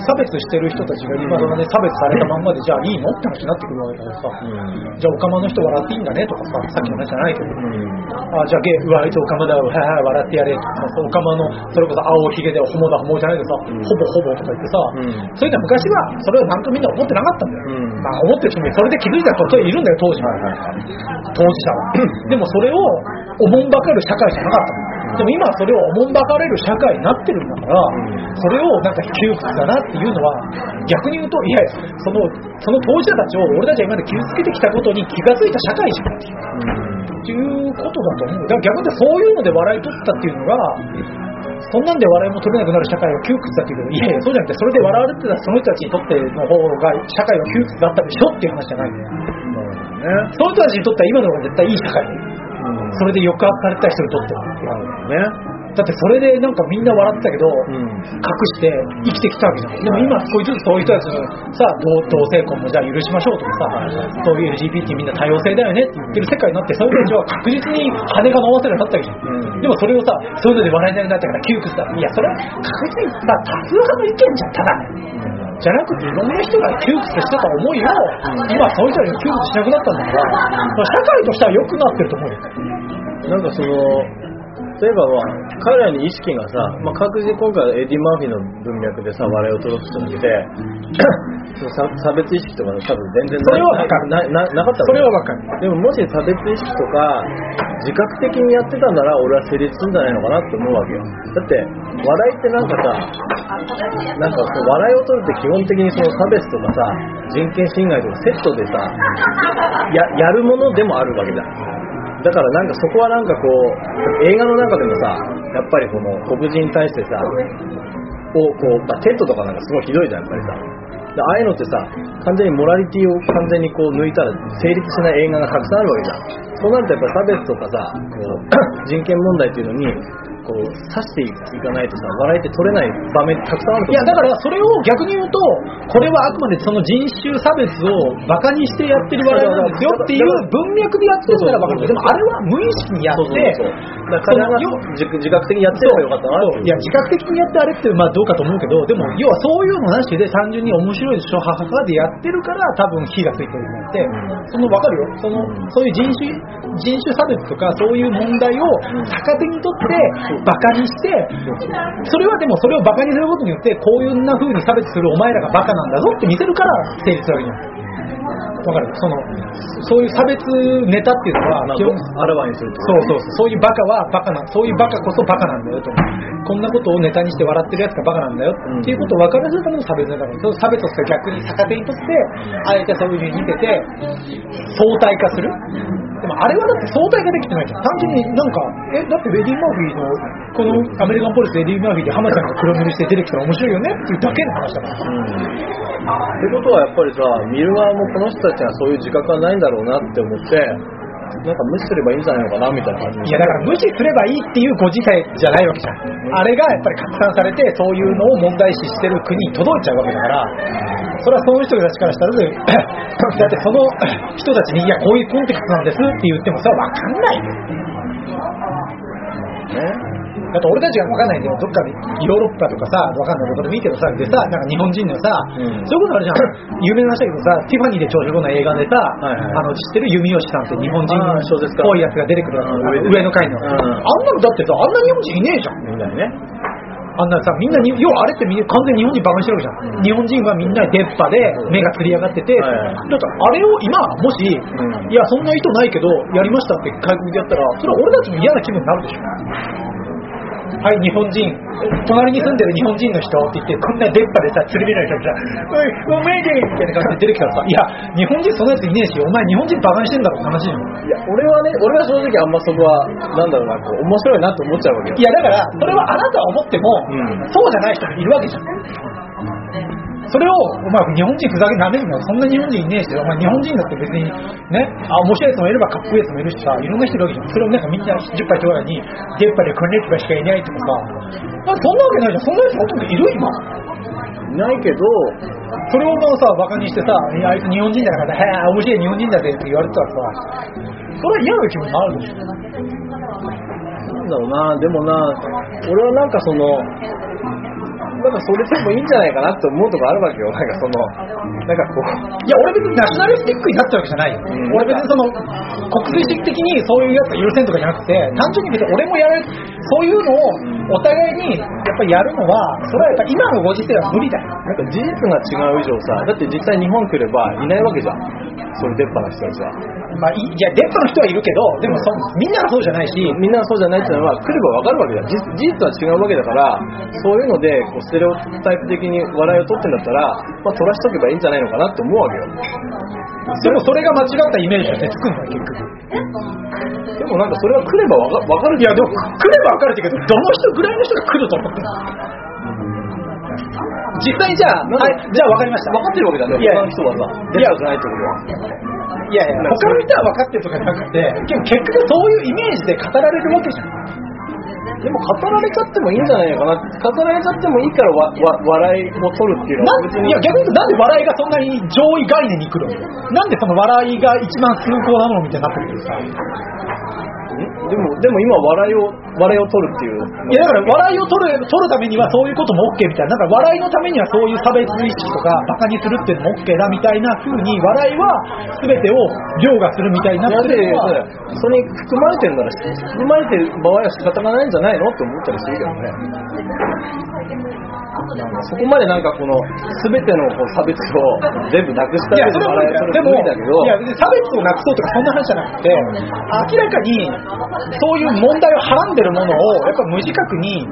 差別してる人たちが今そのね、差別されたまんまで、じゃあいいのって話になってくるわけだからさ、うん。じゃあオカマの人笑っていいんだねとかさ、さっきの話じゃないけど、うん。あじゃあゲイ、うわ、あいつオカマだよ、はいはい、笑ってやれとかさ、オカマの、それこそ青ひげでホモだ、ホモじゃないけどさ、うんほぼほぼとか言ってさ、うんそういうのは昔は、それをなんとみんな思ってなかったんだよ。うんまあ思ってる人もそれで気づいた人いるんだよ、当時は。当事者は。でもそれをおもんばかる社会じゃなかったの。でも今はそれをおもんばかれる社会になってるんだから、んそれをなんか窮屈だなっていうのは、逆に言うと、いや、その、その当事者たちを俺たちが今まで傷つけてきたことに気がついた社会じゃんっていう。っていうことだと思う。だから逆にそういうので笑い取ったっていうのが、そんなんで笑いも取れなくなる社会は窮屈だっていうけど、いやいや、そうじゃなくて、それで笑われてたその人たちにとっての方が、社会は窮屈だったでしょっていう話じゃないんだよ。ね。その人たちにとっては今の方が絶対いい社会。うん。それで抑圧されてた人にとっては。ね。だってそれでなんかみんな笑ってたけど、うん。隠して生きてきたわけじゃん。でも今少しずつそういう人たちのさ、同同性婚もじゃあ許しましょうとかさ、そういう LGBT みんな多様性だよねって言ってる世界になって、そういう人たちは確実に羽が伸ばせるようになったわけじゃん。うんでもそれをさ、そういうので笑えなくなったから窮屈だ。いや、それは確実にさ、多数派の意見じゃん、ただね。じゃなくて、いろんな人が窮屈してた思いを、今そういう人窮屈しなくなったんだから、社会としては良くなってると思うよ。なんかその、例えばまあ、彼らに意識がさ、まあ、確実に今回はエディ・マーフィーの文脈でさ、笑いを取ろうとして差差別意識とかの多分全然それはわかる。なななかったそれはわかる。でももし差別意識とか自覚的にやってたなら俺は成立するんじゃないのかなって思うわけよ。だって笑いってなんかさなんかこう笑いを取るって基本的にその差別とかさ人権侵害とかセットでさややるものでもあるわけじゃんだからなんかそこはなんかこう映画の中でもさやっぱりこの黒人に対してさをこう、まあ、テッドとかなんかすごいひどいじゃんやっぱりさ。でああいうのってさ完全に morality を完全にこう抜いたら成立しない映画がたくさんあるわけじゃん。そうなるとやっぱ差別とかさこう 人権問題っていうのにこう指していかないとさ笑いって取れない場面たくさんあるといや、だからそれを逆に言うと、これはあくまでその人種差別をバカにしてやってる笑いなんですよっていう文脈でやってるからわかる。けど、でもあれは無意識にやって、そうそうそう。だから自自覚的にやってればよかったないや、自覚的にやってあれって、まあどうかと思うけど、でも、要はそういうのなしで単純に面白いでしょ、はははでやってるから、多分火がついてるんだって、その、わかるよ。その、そういう人種、人種差別とか、そういう問題を逆手にとって、バカにして、それはでもそれをバカにすることによって、こういうな風に差別するお前らがバカなんだぞって見せるから成立するわけじゃん。わかる？その、そういう差別ネタっていうのは、まああらわにするってそうそうそう、そういうバカはバカな、そういうバカこそバカなんだよと。こんなことをネタにして笑ってるやつがバカなんだようんっていうことを分からせるための差別ネタその差別を逆に逆手にとって、あえてそういうふうに見てて、相対化する。でもあれはだって相対ができてないじゃん。単純になんか、え、だってレディ・マーフィーの、このアメリカンポリスでレディ・マーフィーで浜ちゃんが黒塗りして出てきたら面白いよねっていうだけの話だから。ってことはやっぱりさ、見る側もこの人たちはそういう自覚はないんだろうなって思って、なんか無視すればいいんじゃないのかなみたいな感じいやだから無視すればいいっていうご自体じゃないわけじゃん。あれがやっぱり拡散されて、そういうのを問題視してる国に届いちゃうわけだから、それはその人たちからしたら、だってその人たちに、いや、こういうコンテクストなんですって言ってもさ、わかんないよ。ね。だって俺たちがわかんないんだよ。どっかでヨーロッパとかさ、わかんないどこでもいいけどさ、でさ、なんか日本人のさ、うんそういうことあるじゃん。有名な話だけどさ、ティファニーで朝食の映画でさ、はいはいあの、知ってる弓吉さんって日本人っぽいやつが出てくるやつ、うん上の階の。うんあんなのだってさ、あんな日本人いねえじゃん。みんなにね。あんなさ、みんなに、要はあれってみんな完全に日本人バカにしてるじゃん。日本人はみんな出っ歯で目がつり上がってて、はいはいだってあれを今、もし、んいや、そんな意図ないけど、やりましたって外国でやったら、それは俺たちも嫌な気分になるでしょ。はい、日本人、隣に住んでる日本人の人って言って、こんな出っ歯でさ、釣り目の人がさ、おい、おめえでみたいな感じで出てきたらさ、いや、日本人そんなやついねえし、お前日本人バカにしてんだろって話じゃん。いや、俺はね、俺は正直あんまそこは、なんだろうな、こう、面白いなって思っちゃうわけよ。いや、だから、それはあなたは思っても、うんそうじゃない人もいるわけじゃん。それを、お前、日本人ふざけなめるなよ。そんな日本人いねえし、お前、日本人だって別に、ね、あ、面白いやつもいればかっこいいやつもいるしさ、いろんな人いるわけじゃん。それをなんかみんな10杯とかに、出っ歯でこんなやつがしかいないとかさ、なんかそんなわけないじゃん。そんなやつほとんどいる今。いないけど、それをもうさ、バカにしてさ、いやあいつ日本人だから、へえ、面白い日本人だぜって言われてたらさ、それは嫌な気分になるでしょ。なんだろうな、でもな、俺はなんかその、なんかそれでもいいんじゃないかなって思うとこあるわけよ。なんかその、なんかこう、いや、俺別にナショナリスティックになったわけじゃないよ。うん俺別にその、国税的にそういうやつが許せんとかじゃなくて、単純に別に俺もやる、そういうのをお互いにやっぱりやるのは、それはやっぱ今のご時世は無理だよ。なんか事実が違う以上さ、だって実際日本来ればいないわけじゃん。そういう出っ歯な人たちは。まあ、いいや、電波の人はいるけど、でもそみんながそうじゃないし、みんながそうじゃないっていうのは来ればわかるわけだ事事実は違うわけだからそういうのでこうステレオタイプ的に笑いを取ってんだったら、まあ、取らしとけばいいんじゃないのかなって思うわけよでもそれが間違ったイメージとしてつくんだよ、結局。でもなんかそれは来ればわかわかるいや、でも来れば分かるけど、どの人ぐらいの人が来ると思ってる実際にじゃあ、はい、じゃあ分かりました。分かってるわけだねいや他の人はさ出たないってことはいやいや、他の人は分かってるとかじゃなくて、結局そういうイメージで語られるわけじゃん。でも語られちゃってもいいんじゃないのかな。語られちゃってもいいからわわ笑いを取るっていうのは。別に。いや、逆に言うとなんで笑いがそんなに上位概念に来るの？なんでその笑いが一番崇高なものみたいになってくるさ。んでもでも今笑いを笑いを取るっていう。いやだから笑いを取る取るためにはそういうことも OK みたいな、なんか笑いのためにはそういう差別意識とかバカにするっていうのも OK だみたいな風に笑いは全てを凌駕するみたいになってるのは。だってそれに含まれてるなら含まれてる場合は仕方がないんじゃないのって思ったりするけどねそこまでなんかこの全てのこう差別を全部なくしたいや、それは無理だよ。でも、無理だけどいや、別に差別をなくそうとかそんな話じゃなくて、明らかにそういう問題をはらんでるものを、やっぱ無自覚に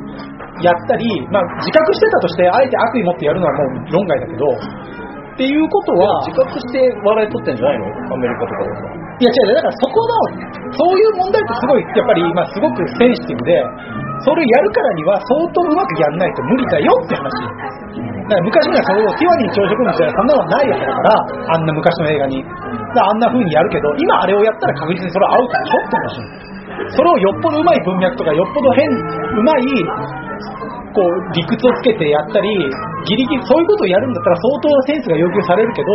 やったり、まあ、自覚してたとして、あえて悪意持ってやるのはもう論外だけど、っていうことは、自覚して笑い取ってんじゃないの？アメリカとかでさいや違う、だからそこの、そういう問題ってすごい、やっぱり今すごくセンシティブで、それやるからには相当うまくやんないと無理だよって話。だから昔にはそれをティワニー朝食の時代はそんなのないわけだから、あんな昔の映画に。だあんな風にやるけど、今あれをやったら確実にそれはアウトでしょって話。それをよっぽどうまい文脈とか、よっぽど変、うまい、こう、理屈をつけてやったり、ギリギリ、そういうことをやるんだったら相当センスが要求されるけど、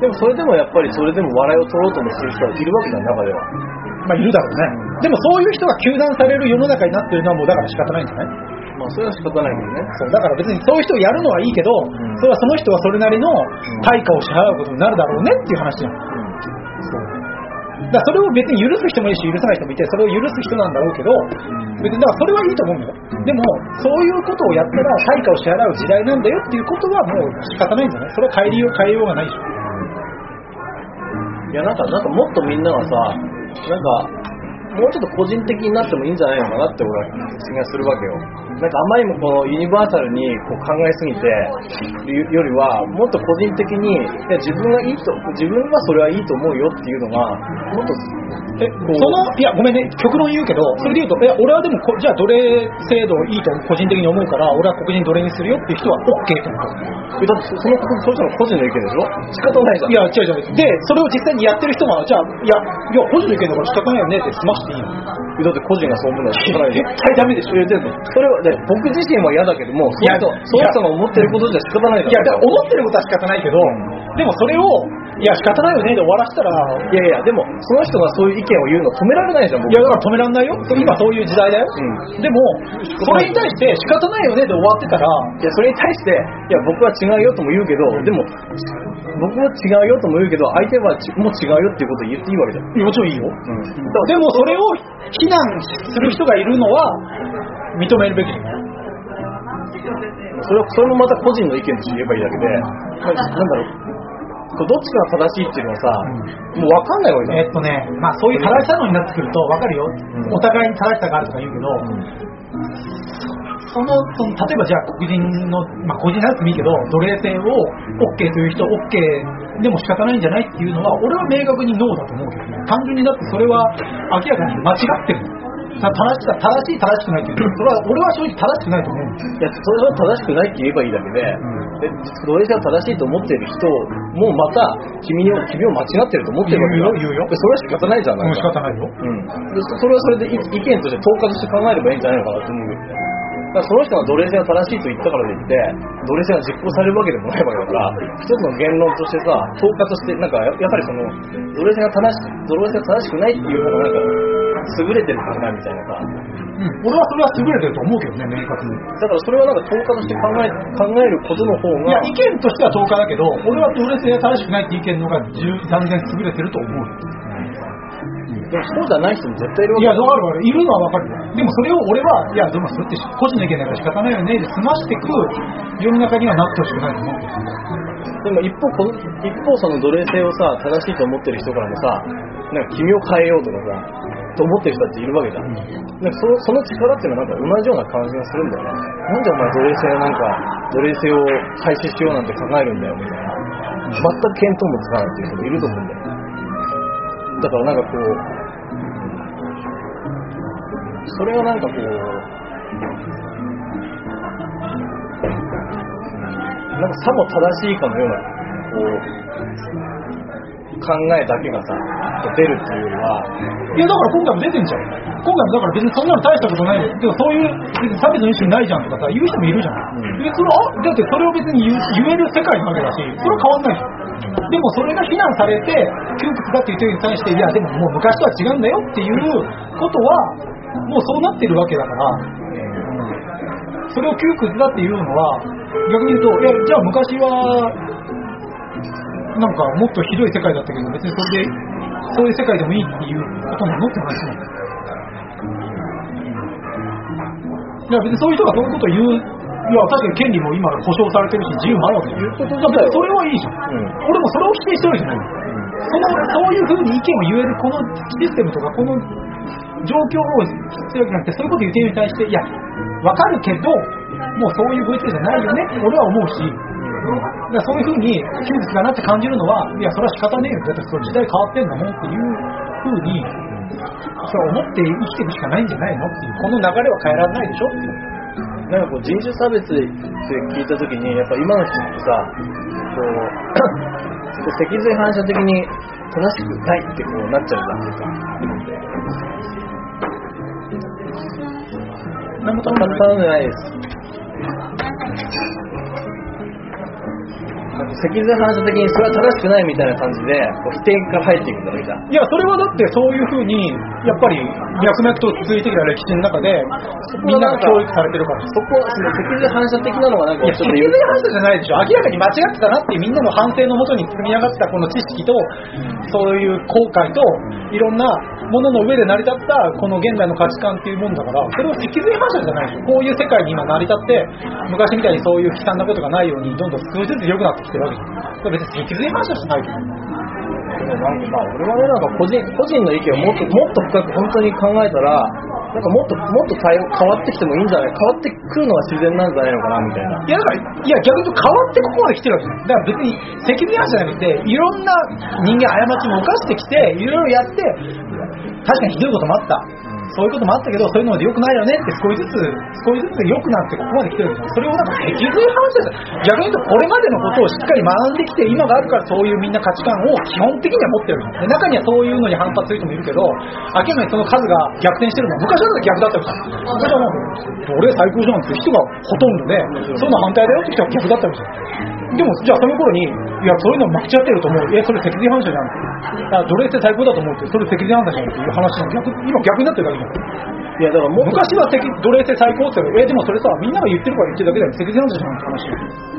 でもそれでもやっぱりそれでも笑いを取ろうともする人はいるわけじゃん中ではまあいるだろうね。でもそういう人が糾弾される世の中になってるのはもうだから仕方ないんじゃないまあそれは仕方ないけどね。そうだから別にそういう人をやるのはいいけど、ん。それはその人はそれなりの対価を支払うことになるだろうねっていう話じゃん。だからそれを別に許す人もいるし許さない人もいてそれを許す人なんだろうけど別にだからそれはいいと思うんだよでもそういうことをやったら対価を支払う時代なんだよっていうことはもう仕方ないんじゃない？それは変えよう変えようがないでし。ょいやなんかなんかもっとみんながさなんかもうちょっと個人的になってもいいんじゃないのかなって俺は気がするわけよ。なんかあまりにもこのユニバーサルにこう考えすぎてるよりは、もっと個人的に、いや自分がいいと、自分はそれはいいと思うよっていうのが、もっと、えそのいやごめんね極論言うけどそれで言うとえ俺はでもこじゃあ奴隷制度いいと個人的に思うから俺は黒人奴隷にするよっていう人は OK ってことえだってそその、その人の個人の意見でしょ？仕方ないじゃん。いや違う違うでそれを実際にやってる人がじゃあいやいや個人の意見だから仕方ないよねって済ましていいのえだって個人がそう思うのは仕方ない。じゃん。絶対ダメでしょ。えでもそれはで僕自身は嫌だけども、その人その人が思ってることじゃ仕方ないいや。だから思ってることは仕方ないけど、でもそれをいや仕方ないよね。で終わらせたらいやいや、でも、その人がそういう意見を言うの止められないじゃん、僕。いやだから止めらんないよ。今そういう時代だよ、うでもそれに対して仕方ないよね。で終わってたら。いや、それに対して、いや、僕は違うよとも言うけど、でも、僕は違うよとも言うけど、相手はちもう違うよっていうことを言っていいわけじゃん。もちろんいいようん。でもそれを非難する人がいるのは認めるべきだよそれは、それもまた個人の意見として言えばいいだけで、まあなんだろう、どっちが正しいっていうのはさ、もう分かんないわけじゃん。えっとね、まあそういう正しさのになってくると分かるよ、んお互いに正しさがあるとか言うけど、そのその例えばじゃあ黒人の、まあ、個人なくてもいいけど、奴隷制を OK という人、OK でも仕方ないんじゃないっていうのは、俺は明確にノーだと思うけどね、単純にだってそれは明らかに間違ってる。さ正しさ正しい正しくないっていうそれは俺は正直正しくないと思うんですよいや、それは正しくないって言えばいいだけで、で奴隷制は正しいと思っている人もまた君を君を間違ってると思ってるわけ言うよ言うよでそれは仕方ないじゃん。なん仕か方ないよ。うん、でそそれはそれで意意見として統括して考えればいいんじゃないのかなと思うよね。だからその人が奴隷制が正しいと言ったからといって、奴隷制が実行されるわけでもないわけだから、一つの言論としてさ、統括して、なんかややはりその、奴隷制が正し奴隷制が正しくないっていう方がなんか、優れてる考えみたいなさ、うん、俺はそれは優れてると思うけどね、明確に。だからそれはなんか統括して考え考えることの方が、いや、意見としては10日だけど、俺は奴隷制が正しくないって意見の方が十断然優れてると思うよ。でもそうじゃない人も絶対いるわけいや、わかるわかる。いるのはわかるよ。でもそれを俺は、いや、でもそれって個人の意見だから仕方ないよねで済ましていく世の中にはなってほしくないと思うけどね。でも一方この、一方その奴隷制をさ、正しいと思ってる人からもさ、なんか君を変えようとかさ、と思ってる人たちいるわけじゃん。なんかそのその力っていうのはなんか同じような感じがするんだよね。なんでお前奴隷制をなんか、奴隷制を廃止しようなんて考えるんだよみたいな。全く見当もつかないっていう人もいると思うんだよ。だからなんかこう、それはなんかこう、なんかさも正しいかのような、こう、考えだけがさ、出るっていうよりは、いや、だから今回も出てんじゃん。今回もだから別にそんなの大したことないよ。でもそういう、別に差別の意識ないじゃんとかさ、言う人もいるじゃん。うんで、それあだってそれを別に言える世界なわけだし、それは変わんないじゃん。でもそれが非難されて、窮屈だっていう人に対して、いや、でももう昔とは違うんだよっていうことは、もうそうなってるわけだから、それを窮屈だっていうのは、逆に言うと、いや、じゃあ昔は、なんかもっとひどい世界だったけど、別にそれで、そういう世界でもいいっていうことなのって話なの。いや、別にそういう人がそういうことを言う、いや、確かに権利も今保障されてるし、自由もあるわけだよ。言うこと自体はそれはいいじゃん。うん俺もそれを否定してるわけじゃないの。その、そういうふうに意見を言えるこのシステムとか、この状況をしてるわけじゃなくて、そういうこと言ってる人に対して、いや、わかるけど、もうそういうご時世じゃないよねって俺は思うし、だからそういうふうに窮屈だなって感じるのは、いや、それは仕方ねえよ。だってその時代変わってんだもんっていうふうに、そう思って生きていくしかないんじゃないのっていう、この流れは変えられないでしょ？っていう。なんかこう人種差別って聞いたときに、やっぱ今の人ってさ、こう、脊髄反射的に正しくないってこうなっちゃうじゃんか。なんもた頼んでないです。脊髄反射的にそれは正しくないみたいな感じで、否定から入っていくんだろ、じゃん。いや、それはだってそういうふうに、やっぱり脈々と続いてきた歴史の中で、みんなが教育されてるから。そこ、その脊髄反射的なのがなんか脊髄反射じゃないでしょ。明らかに間違ってたなってみんなの反省のもとに積み上がったこの知識と、そういう後悔と、いろんなものの上で成り立ったこの現代の価値観っていうもんだから、それは脊髄反射じゃないでしょ。こういう世界に今成り立って、昔みたいにそういう悲惨なことがないように、どんどん少しずつ良くなってきてるわけじゃん。別に脊髄反射じゃないと思う。なんかまあ俺はねなんか個人個人の意見をもっともっと深く本当に考えたらなんかもっともっと対応変わってきてもいいんじゃない変わってくるのが自然なんじゃないのかなみたいないやだから、いや逆に変わってここまで来てるわけじゃない。だから別に責任あるじゃなくて、いろんな人間過ちも犯してきて、いろいろやって、確かにひどいこともあった。そういうこともあったけど、そういうので良くないよねって少しずつ、少しずつ良くなってここまで来てるわけじゃん。それをなんか脊髄反射で、逆に言うとこれまでのことをしっかり学んできて、今があるからそういうみんな価値観を基本的には持ってるの。で中にはそういうのに反発する人もいるけど、明らかにその数が逆転してるのは昔は逆だったわけじゃん。昔はもう、俺最高じゃんって人がほとんどで、そういうの反対だよって人は逆だったわけじゃん。でも、じゃあその頃に、いや、そういうの間違ってると思う。え、それ脊髄反射じゃん。あ奴隷性最高だと思うって、それ脊髄反射じゃんっていう話が逆、今逆になってるだけじゃん。いやだからも昔は脊奴隷性最高って言うえ、でもそれさ、みんなが言ってるから言ってるだけだよ。脊髄反射じゃんって話。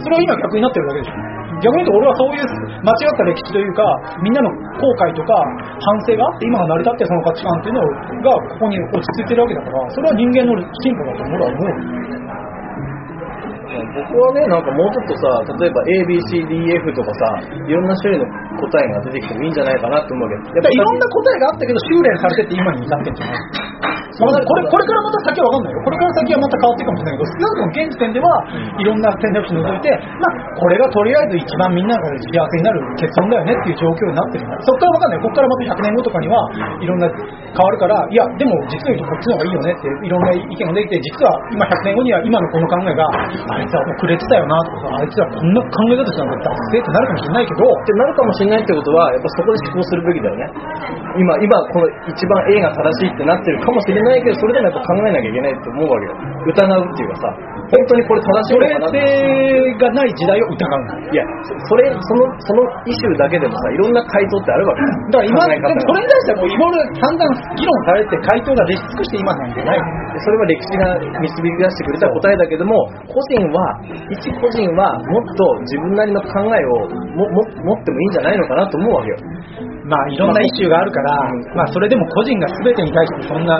それは今逆になってるだけでしょ。逆に言うと俺はそういう間違った歴史というか、みんなの後悔とか反省があって今が成り立ってるその価値観っていうのがここに落ち着いてるわけだから、それは人間の進歩だと俺は思う。僕はね、なんかもうちょっとさ、例えば ABCDF とかさ、いろんな種類の答えが出てきてもいいんじゃないかなって思うけど、やっぱいろんな答えがあったけど修練されてって今に至ってんじゃない？これこれからまた先は分かんないよ。これから先はまた変わっていくかもしれないけど、少なくとも現時点ではいろんな選択肢除いて、まあ、これがとりあえず一番みんなが幸せになる結論だよねっていう状況になってるから、そこから分かんない。ここからまた100年後とかにはいろんな変わるから、いや、でも実を言うとこっちの方がいいよねっていろんな意見ができて、実は今100年後には今のこの考えが、あいつは遅れてたよなとかさ、あいつはこんな考え方したんだって、ってなるかもしれないけど、ってなるかもしれないってことは、やっぱそこで思考するべきだよね。今、今、この一番 A が正しいってなってるかもしれないけど、それでもやっぱ考えなきゃいけないと思うわけよ。疑うっていうかさ、本当にこれ正しいのかなって。性がない時代を疑うんだ。いや、そそれ、その、そのイシューだけでもさ、いろんな回答ってあるわけだから今、考え方でもそれに対してはもういろいろ散々議論されて回答が出し尽くして今なんじゃないでそれは歴史が導き出してくれた答えだけども、個人は、一個人はもっと自分なりの考えをもも持ってもいいんじゃないのかなと思うわけよ。まあいろんなイシューがあるから、まあそれでも個人が全てに対してそんな、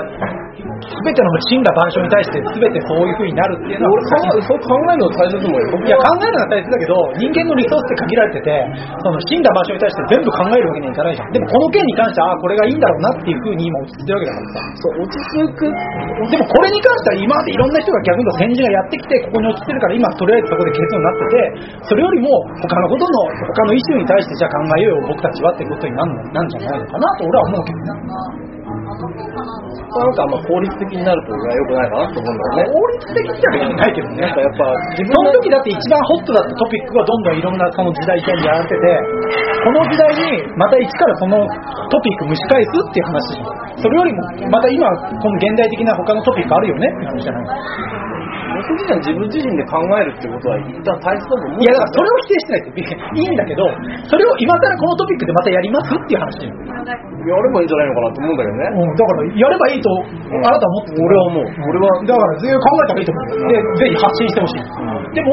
全ての真羅万象に対して全てそういう風になるっていうのは俺考え、そう考えるの大切だと思うよ。僕いや考えるのは大切だけど人間のリソースって限られててその死んだ場所に対して全部考えるわけにはいかないじゃん。でもこの件に関してはあこれがいいんだろうなっていう風に今落ち着いてるわけだからさ。そう、落ち着く、でもこれに関しては今までいろんな人が逆に先人がやってきてここに落ちてるから今とりあえずそこで結論になっててそれよりも他のことの他のイシューに対してじゃあ考えようよ僕たちはってことになるんじゃないのかなと俺は思うけどねなんかあんま効率的になると良くないかなと思うんだよね。法律的には別にないけどねなんかやっぱ自分そのの時だって一番ホットだったトピックがどんどんいろんなその時代線でやられてて、この時代にまた一からそのトピック蒸し返すっていう話。それよりも、また今、この現代的な他のトピックあるよねって話じゃない。僕自身自分自身で考えるってことは一旦大切だと思う。いや、だからそれを否定してないっていいんだけど、それを今更このトピックでまたやりますっていう話。やればいいんじゃないのかなと思うんだけどね。うん、だからやればいいと、あなたは思ってる俺は思う。俺は、だから、ぜ考えた方がいいと思うよ。で、ぜひ発信してほしい。でも、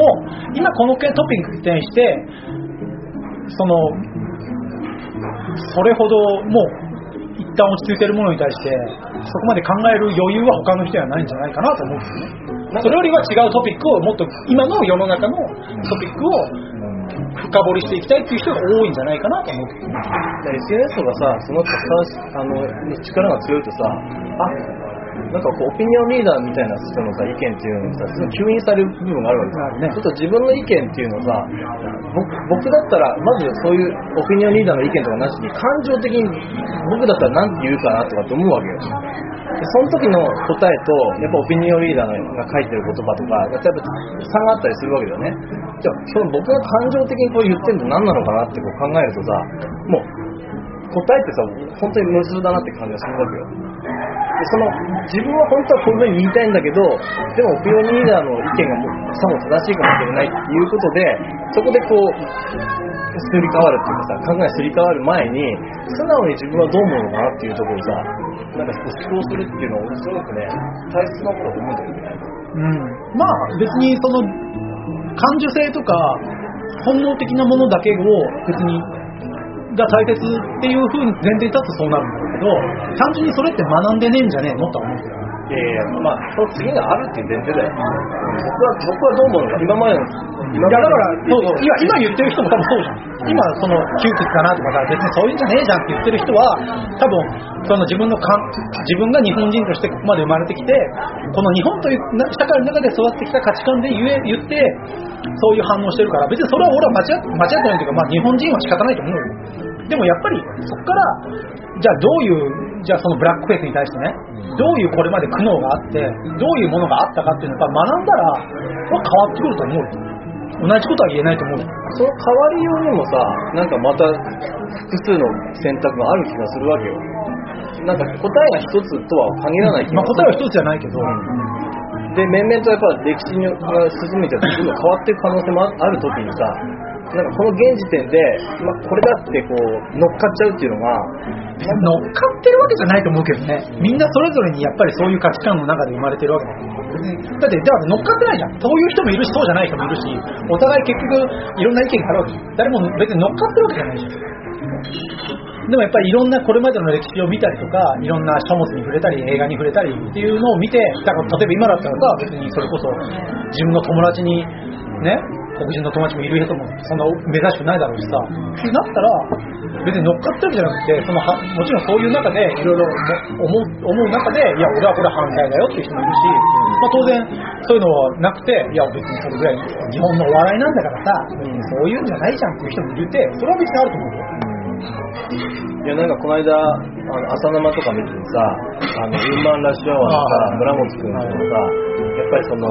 今このトピックに対して、その、それほどもう、一旦落ち着いてるものに対して、そこまで考える余裕は他の人にはないんじゃないかなと思うんですよね。それよりは違うトピックをもっと今の世の中のトピックを深掘りしていきたいっていう人が多いんじゃないかなと思うけどね。SNS とかさ、そのあの力が強いとさ、あなんかこうオピニオンリーダーみたいな人のさ意見っていうのにさ、すごい吸引される部分があるわけあるねちょっと自分の意見っていうのをさ、僕だったら、まずそういうオピニオンリーダーの意見とかなしに、感情的に僕だったら何て言うかなとかって思うわけよ。でその時の答えと、やっぱオピニオンリーダーが書いてる言葉とか、やっぱ差があったりするわけだよね。じゃあ、その僕が感情的にこう言ってるの何なのかなってこう考えるとさ、もう答えってさ、本当に無数だなって感じがするわけよ。でその自分は本当はこういうふうに言いたいんだけど、でもオピニオンリーダーの意見がもうさも正しいかもしれないっていうことで、そこでこう、すり替わるっていうかさ、考えすり替わる前に、素直に自分はどう思うのかなっていうところをさ、なんか思考するっていうのをすごくね、大切なことだと思うんだよね。うん、まあ別にその感受性とか本能的なものだけを別にが大切っていう風に前提に立つとそうなるんだけど単純にそれって学んでねえんじゃねえのとは思うけどいやいや、まあ、その次があるっていう前提だよ。僕は、僕はどう思うのか、今までの、いやだから、そうそう今今言ってる人も多分そうじゃん。今その窮屈かなとかさ、別にそういうんじゃねえじゃんって言ってる人は、多分その自分のか自分が日本人としてここまで生まれてきて、この日本という社会の中で育ってきた価値観で言え言って、そういう反応してるから、別にそれは俺は間違間違ってないというか、まあ日本人は仕方ないと思うよ。でもやっぱりそこから、じゃあどういう、じゃあそのブラックフェイスに対してね、どういうこれまで苦悩があって、どういうものがあったかっていうのをやっぱ学んだら、変わってくると思うよ。同じことは言えないと思うよ。その変わりようにもさ、なんかまた複数の選択がある気がするわけよ。なんか答えが一つとは限らない気まあがする。答えは一つじゃないけど、で、面々とやっぱ歴史が進めてどんどん変わっていく可能性もああるときにさ、なんかこの現時点で、まあ、これだってこう乗っかっちゃうっていうのが、乗っかってるわけじゃないと思うけどね。みんなそれぞれにやっぱりそういう価値観の中で生まれてるわけだ。だって、だから乗っかってないじゃん。そういう人もいるし、そうじゃない人もいるし、お互い結局いろんな意見があるわけ。誰も別に乗っかってるわけじゃないじゃん。でもやっぱりいろんなこれまでの歴史を見たりとか、いろんな書物に触れたり、映画に触れたりっていうのを見て、だから例えば今だったらさ、別にそれこそ自分の友達に、ね、黒人の友達もいる人もそんな目指してないだろうしさ、ってなったら、別に乗っかってるじゃなくて、そのはもちろんそういう中でいろいろ思う思う中で、いや、俺はこれ反対だよっていう人もいるし、まあ、当然そういうのはなくて、いや、別にそれぐらい日本のお笑いなんだからさ、別にそういうんじゃないじゃんっていう人もいて、それは別にあると思うよ。いやなんかこの間、あの朝生とか見ててさ、あのウーマンラッシュアワーのさ、村本君とかさ、やっぱりその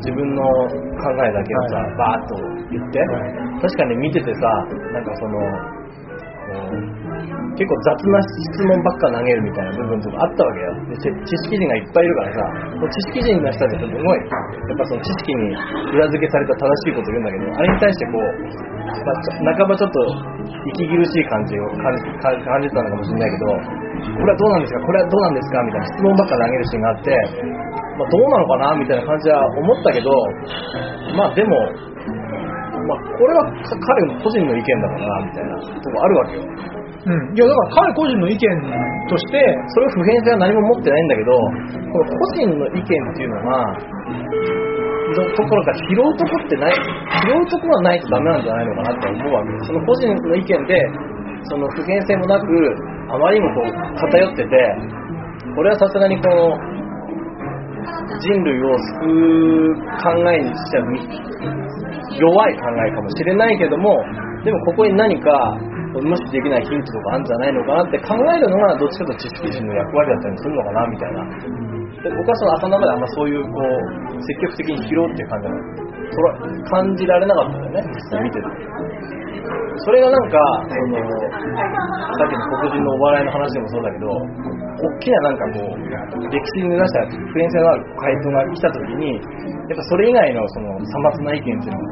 自分の考えだけをさ、はい。バーッと言って、確かに見ててさ、なんかその、こう結構雑な質問ばっか投げるみたいな部分とかあったわけよ。で知識人がいっぱいいるからさ、知識人の人たちってすごい、やっぱその知識に裏付けされた正しいこと言うんだけど、あれに対してこう、まあ半ばちょっと息苦しい感じを感じ感じたのかもしれないけど、これはどうなんですか、これはどうなんですか？みたいな質問ばっか投げるシーンがあって、まあ、どうなのかな？みたいな感じは思ったけど、まあでも、まあ、これは彼の個人の意見だからなみたいなとこあるわけよ。うん、いやだから彼個人の意見として、それを普遍性は何も持ってないんだけど、この個人の意見っていうのが、どところか拾うとこってない、拾うとこはないとダメなんじゃないのかなって思うわけよ。その個人の意見で、その普遍性もなく、あまりにもこう偏ってて、これはさすがにこの、人類を救う考えにしちゃ弱い考えかもしれないけども、でもここに何か無視できないヒントとかあるんじゃないのかなって考えるのがどっちかというと知識人の役割だったりするのかなみたいな。で僕はその朝生であんまそういうこう積極的に拾うっていう感じは感じられなかったんだよね、実際見てて。それがなんか、その、さっきの黒人のお笑いの話でもそうだけど、大きななんかこう、歴史に根ざした普遍性のある回答が来た時に、やっぱそれ以外のそのさまつな意見っていうのが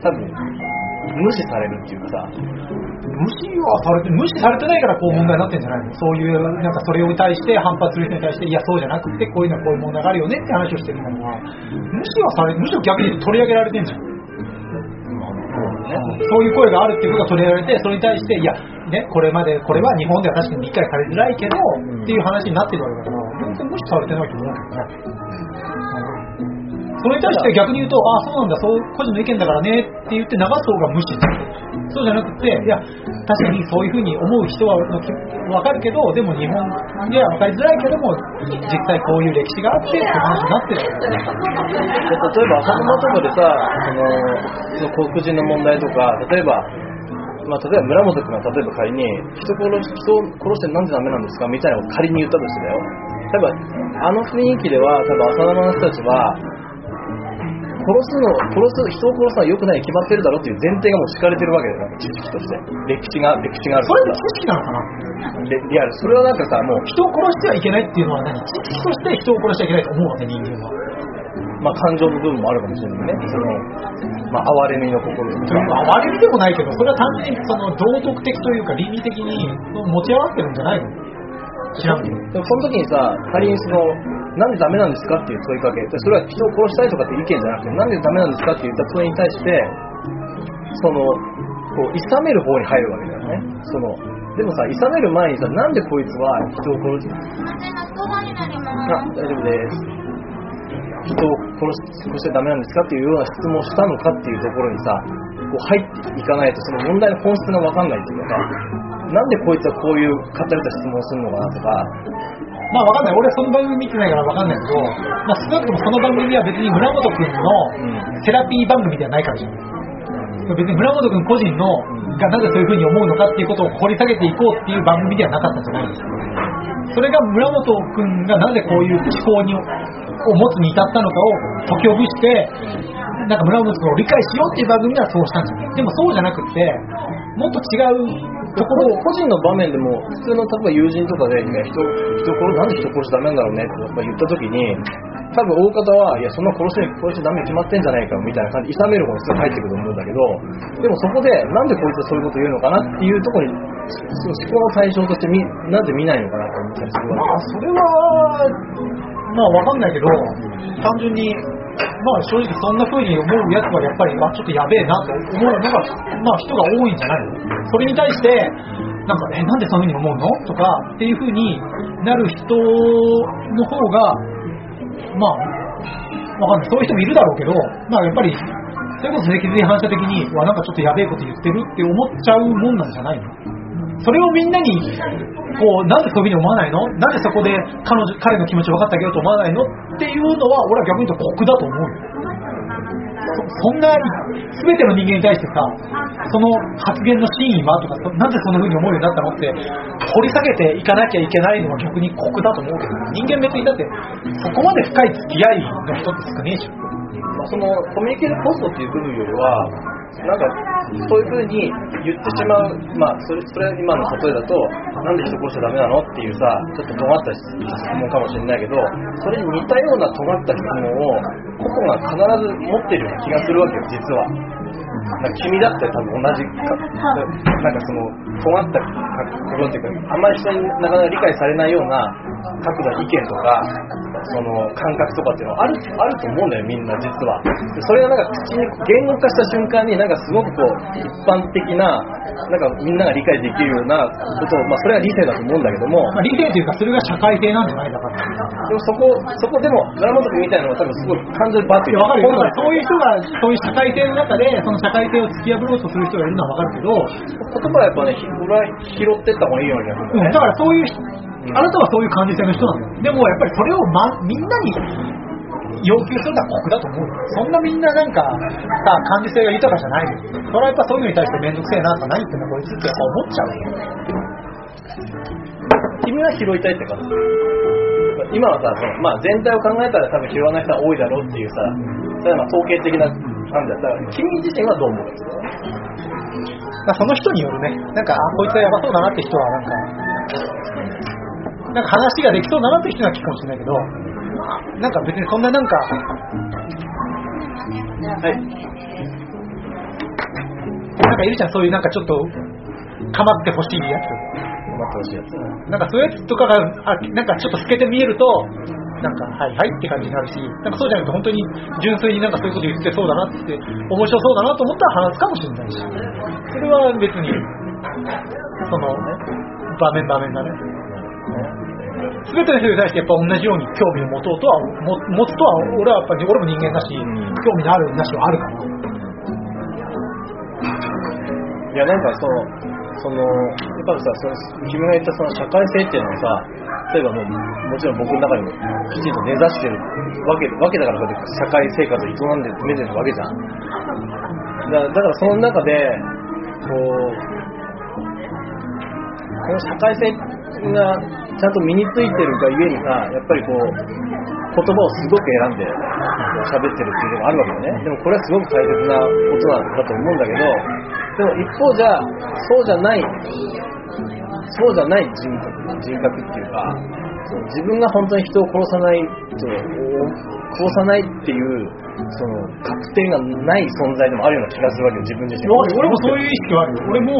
さ、多分、無視されるっていうかさ、無視はされて、無視されてないからこう問題になってんじゃないの？そういう、なんかそれに対して反発する人に対して、いや、そうじゃなくて、こういうのはこういう問題があるよねって話をしてるんだから、無視はされ、むしろ逆に取り上げられてんじゃん。そういう声があるっていうことが取り上げられて、それに対して、いや、ね、これまで、これは日本では確かに理解されづらいけど、っていう話になってるわけだから、全然無視されてないと思うけどね。それに対して逆に言うと、ああ、そうなんだ、そう個人の意見だからねって言って流す方が無視そうじゃなくて、いや、確かにそういうふうに思う人はわかるけど、でも日本では分かりづらいけども、実際こういう歴史があってって話になってる。例えば浅沼とかでさそのその黒人の問題とか例えばまあ、例えば村本君が例えば仮に人殺し人を殺してなんでダメなんですかみたいなのを仮に言ったとしてだよ例えばあの雰囲気では多分浅沼の人たちは殺すの殺す人を殺すのは良くないに決まってるだろうっていう前提がもう敷かれてるわけだよ知識として。歴史が歴史があるそれって知識なのかな？レリアル。それはなんかさもう人を殺してはいけないっていうのは何？知識として人を殺しちゃいけないと思うわけ、人間は。まあ感情の部分もあるかもしれないね。そのまあ哀れみの心とか。まあ、悪いでもないけど、それは単純にその道徳的というか倫理的に持ち合わせてるんじゃないの？知らんけど。でもその時にさ、仮にその、なんでダメなんですかっていう問いかけ、でそれは人を殺したいとかって意見じゃなくて、なんでダメなんですかって言った問いに対して、その、こう、諌める方に入るわけだよね。その、でもさ、諌める前にさ、なんでこいつは人を殺し、あ大丈夫です。人を殺し殺しちゃダメなんですかっていうような質問をしたのかっていうところにさこう入っていかないとその問題の本質が分かんないっていうかさなんでこいつはこういう偏った質問をするのかなとかまあわかんない。俺その番組見てないからわかんないけど、まあ少なくともその番組は別に村本くんのセラピー番組ではないからじゃん。別に村本くん個人のがなぜそういうふうに思うのかっていうことを掘り下げていこうっていう番組ではなかったんじゃないですか。それが村本くんがなぜこういう思考にを持つに至ったのかを解きほぐして、なんか村本くんを理解しようっていう番組ではそうしたんじゃない。でもそうじゃなくって、もっと違うところを個人の場面でも普通の例えば友人とかで、いや人人殺なんで人殺しちゃダメなんだろうねって言った時に多分大方はいやそんな殺し殺しダメに決まってんじゃないかみたいな感じで諌める方にすぐ入ってくると思うんだけどでもそこでなんでこいつはそういうこと言うのかなっていうところにその思考の対象としてみなぜ見ないのかなと思ったりするまあそれはまあわかんないけど単純にまあ正直そんな風に思うやつはやっぱりあちょっとやべえなと思うのがまあ人が多いんじゃないの？それに対してなんかえなんでそういう風に思うの？とかっていう風になる人の方がまあわかんない。そういう人もいるだろうけどまあやっぱりそれこそ脊髄反射的にわなんかちょっとやべえこと言ってるって思っちゃうもんなんじゃないの？それをみんなにこうなんでそういうふうに思わないの？なんでそこで彼女彼の気持ち分かってあげようと思わないの？っていうのは俺は逆に言うと酷だと思うよ。そんな全ての人間に対してさその発言の真意はとかなんでそんな風に思うようになったの？って掘り下げていかなきゃいけないのは逆に酷だと思うけど。人間別にだってそこまで深い付き合いの人って少ねえじゃんそのコミュニケーションコストっていう部分よりはなんかそういうふうに言ってしまう、まあ、それそれ今の例えだとなんで人殺しちゃだめなのっていうさちょっと尖った質問かもしれないけどそれに似たような尖った質問を個々が必ず持ってるような気がするわけよ実は。君だって多分同じか、なんかその、尖ったことっていうか、あんまり人になかなか理解されないような角度の意見とか、その感覚とかっていうのはあるあると思うんだよ、みんな実は。でそれがなんか口に言語化した瞬間に、なんかすごくこう、一般的な、なんかみんなが理解できるようなことを、まあそれは理性だと思うんだけども、まあ、理性というかそれが社会性なんじゃないだからでもそこ、そこでも、村本君みたいなのは多分すごい完全にバッいや、わかるよ。そういう人が、そういう社会性の中で、その社会性を突き破ろうとする人がいるのはわかるけど、言葉はやっぱね、拾ってった方がいいような気がするんだよね。うんだからそういう人、あなたはそういう感じ性の人なんだよ。でもやっぱりそれを、ま、みんなに要求するのは酷だと思うよ。そんなみんななんか、さ、感受性が豊かじゃないよ。それはやっぱそういうのに対してめんどくせえなとか何言ってんだこいつってやっぱ思っちゃうよ。君は拾いたいって感じ今はさ、そのまあ、全体を考えたら多分拾わない人は多いだろうっていうさ、それはまあ統計的な感じだったら、君自身はどう思う？んですかまあその人によるね、なんか、あ、こいつはやばそうだなって人はなんか、なんか話ができそうだなって人は聞くかもしれないけど、なんか別にそんななんか、はい。なんかいるじゃん、そういうなんかちょっと、かまってほしいやつ。待ってほしいやつ。なんかそういうやつとかが、あなんかちょっと透けて見えると、なんか、はいはいって感じになるし、なんかそうじゃなくて本当に純粋になんかそういうこと言ってそうだなって、面白そうだなと思ったら話すかもしれないし、それは別に、そのね、場面場面だね。すべての人に対してやっぱ同じように興味を持とうとは、も持つとは、俺はやっぱり、俺も人間だし、ん興味のあるなしはあるから。いや、なんかその、その、やっぱりさ、その君が言ったその社会性っていうのはさ、例えばもう、もちろん僕の中にもきちんと根ざしてるわけわけだから、こうやって社会生活を営んで詰、めてるわけじゃん。だだからその中で、こう、この社会性がちゃんと身についてるがゆえにさ、やっぱりこう、言葉をすごく選んで喋ってるっていうのがあるわけだね。でもこれはすごく大切なことだと思うんだけど、でも一方じゃ、そうじゃない、そうじゃない人格人格っていうか、その自分が本当に人を殺さない、その殺さないっていう、その確定がない存在でもあるような気がするわけよ、自分自身。俺もそういう意識はあるよ。俺も、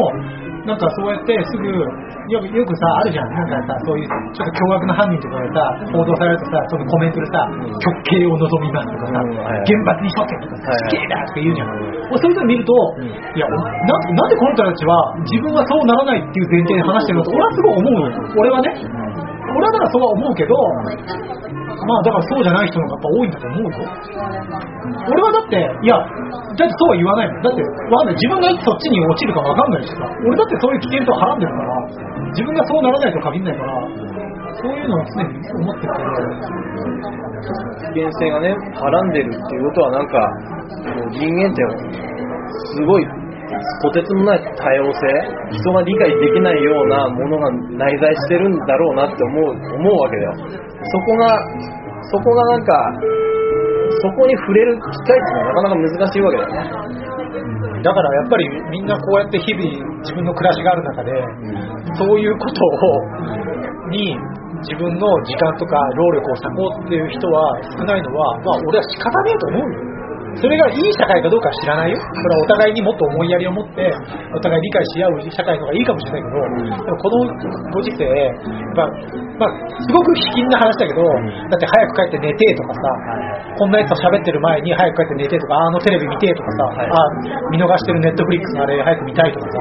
なんかそうやってすぐ、よくよくさ、あるじゃん。なんかさ、そういう、ちょっと凶悪な犯人とかでさ、報道されるとさ、そのコメントでさ、極刑を望みますとかさ、うんはいはい厳罰に処刑とか死刑だって言うじゃん。俺そういうの見ると、んいや、なんなんでこの人たちは自分はそうならないっていう前提で話してるのと、俺はすごい思うのよ。俺はね。俺はだからそうは思うけど、まあだからそうじゃない人の方がやっぱ多いんだと思うよ。俺はだって、いや、だってそうは言わないもん。だって、わかんない。自分がいつそっちに落ちるかわかんないしさ。俺だってそういう危険とはらんでるから、自分がそうならないと限らないから、そういうのは常に思ってる危険性がね、はらんでるっていうことはなんか、人間ってすごいとてつもない多様性、人が理解できないようなものが内在してるんだろうなって思う思うわけだよ。そこが、そこがなんか、そこに触れる機会っていうのはなかなか難しいわけだよね。だからやっぱりみんなこうやって日々自分の暮らしがある中で、そういうことを、に自分の時間とか労力を割こうっていう人は少ないのは、まあ俺は仕方ねえと思うよ。それがいい社会かどうかは知らないよ。それはお互いにもっと思いやりを持って、お互い理解し合う社会の方がいいかもしれないけど、でもこのご時世、まあ、まあ、すごく卑近な話だけど、だって早く帰って寝てとかさ、こんなやつと喋ってる前に早く帰って寝てとか、あのテレビ見てとかさ、はいあ見逃してるネットフリックスのあれ早く見たいとかさ、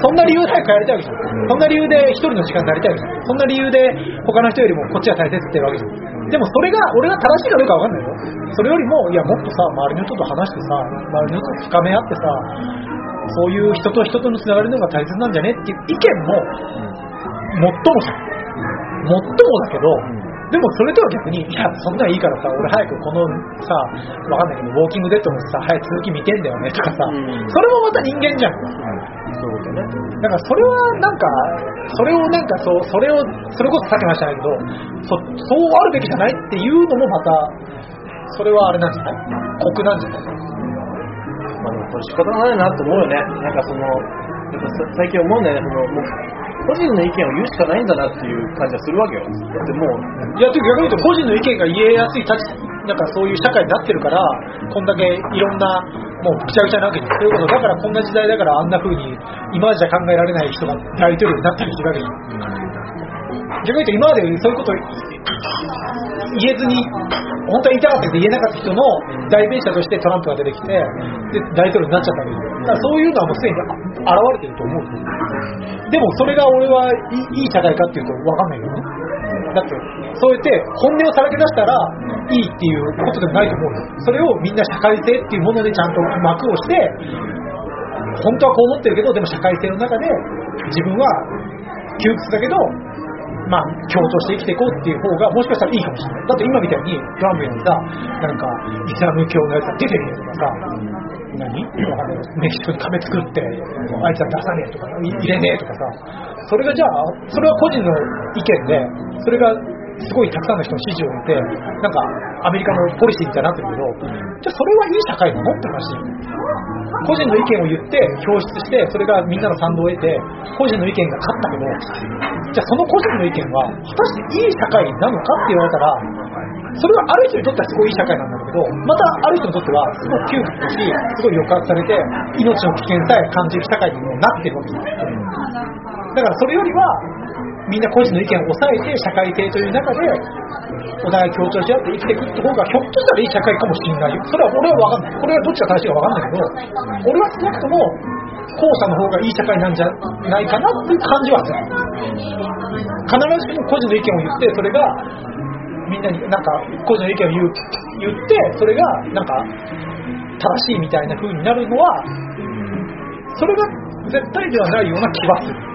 そんな理由で早く帰りたいわけじゃん。そんな理由で一人の時間になりたいわけじゃん。そんな理由で他の人よりもこっちが大切ってわけじゃん。でもそれが、俺が正しいかどうかわかんないよ。それよりも、いや、もっとさ、周りの人と話してさ、周りの人と深め合ってさ、そういう人と人とのつながりの方が大切なんじゃねっていう意見も、もっともじゃん。もっともだけど、でもそれとは逆に、いや、そんなんいいからさ、俺早くこのさ、わかんないけど、ウォーキングデッドのさ、早く続き見てんだよねとかさ、うんそれもまた人間じゃん。そういうことね。だからそれはなんか、それをなんかそう、それを、それこそさっき話したけど、そそうあるべきじゃないっていうのもまた、それはあれなんじゃない酷なんじゃないまあでもこれ仕方がないなと思うよね。なんかその、やっぱ最近思うんだよね、その、もう、個人の意見を言うしかないんだなっていう感じがするわけよ。だってもう、いや、てか逆に言うと個人の意見が言えやすい立ち、なんかそういう社会になってるから、こんだけいろんな、もうぐちゃぐちゃなわけです。そういうこと、だからこんな時代だからあんな風に、今までじゃ考えられない人が大統領になったりするわけです。逆に言うと今までそういうこと言えずに、本当は言いたかったけど言えなかった人の代弁者としてトランプが出てきて、で大統領になっちゃったわけですよ。だからそういうのはもうすでにあ現れてると思う。でもそれが俺はいいいい社会かっていうと分かんないよね。だって、そうやって本音をさらけ出したらいいっていうことでもないと思うよ。それをみんな社会性っていうものでちゃんと幕をして、本当はこう思ってるけど、でも社会性の中で自分は窮屈だけど、まあ、共闘して生きていこうっていう方がもしかしたらいいかもしれない。だって今みたいにトランプにさ、なんかイスラム教のやつが出てるとかさ、何？わかんないメキシコに壁作って、あいつは出さねえとか、入れねえとかさ、それがじゃあ、それは個人の意見で、それがすごいたくさんの人の支持を得て、なんかアメリカのポリシーみたいになってるけど、じゃあそれはいい社会なのって話だよ個人の意見を言って表出してそれがみんなの賛同を得て個人の意見が勝ったけどじゃあその個人の意見は果たしていい社会なのかって言われたらそれはある人にとってはすごいいい社会なんだけどまたある人にとってはすごい窮屈だしすごい抑圧されて命の危険さえ感じる社会にもなってるわけ。ですだからそれよりはみんな個人の意見を抑えて社会性という中でお互い協調し合って生きていくって方がひょっとしたらいい社会かもしれないよ。それは俺は分かんない。これはどっちが正しいか分かんないけど俺は少なくとも後者の方がいい社会なんじゃないかなっていう感じはする。必ずしも個人の意見を言ってそれがみんなになんか個人の意見を言う言ってそれがなんか正しいみたいな風になるのはそれが絶対ではないような気はする。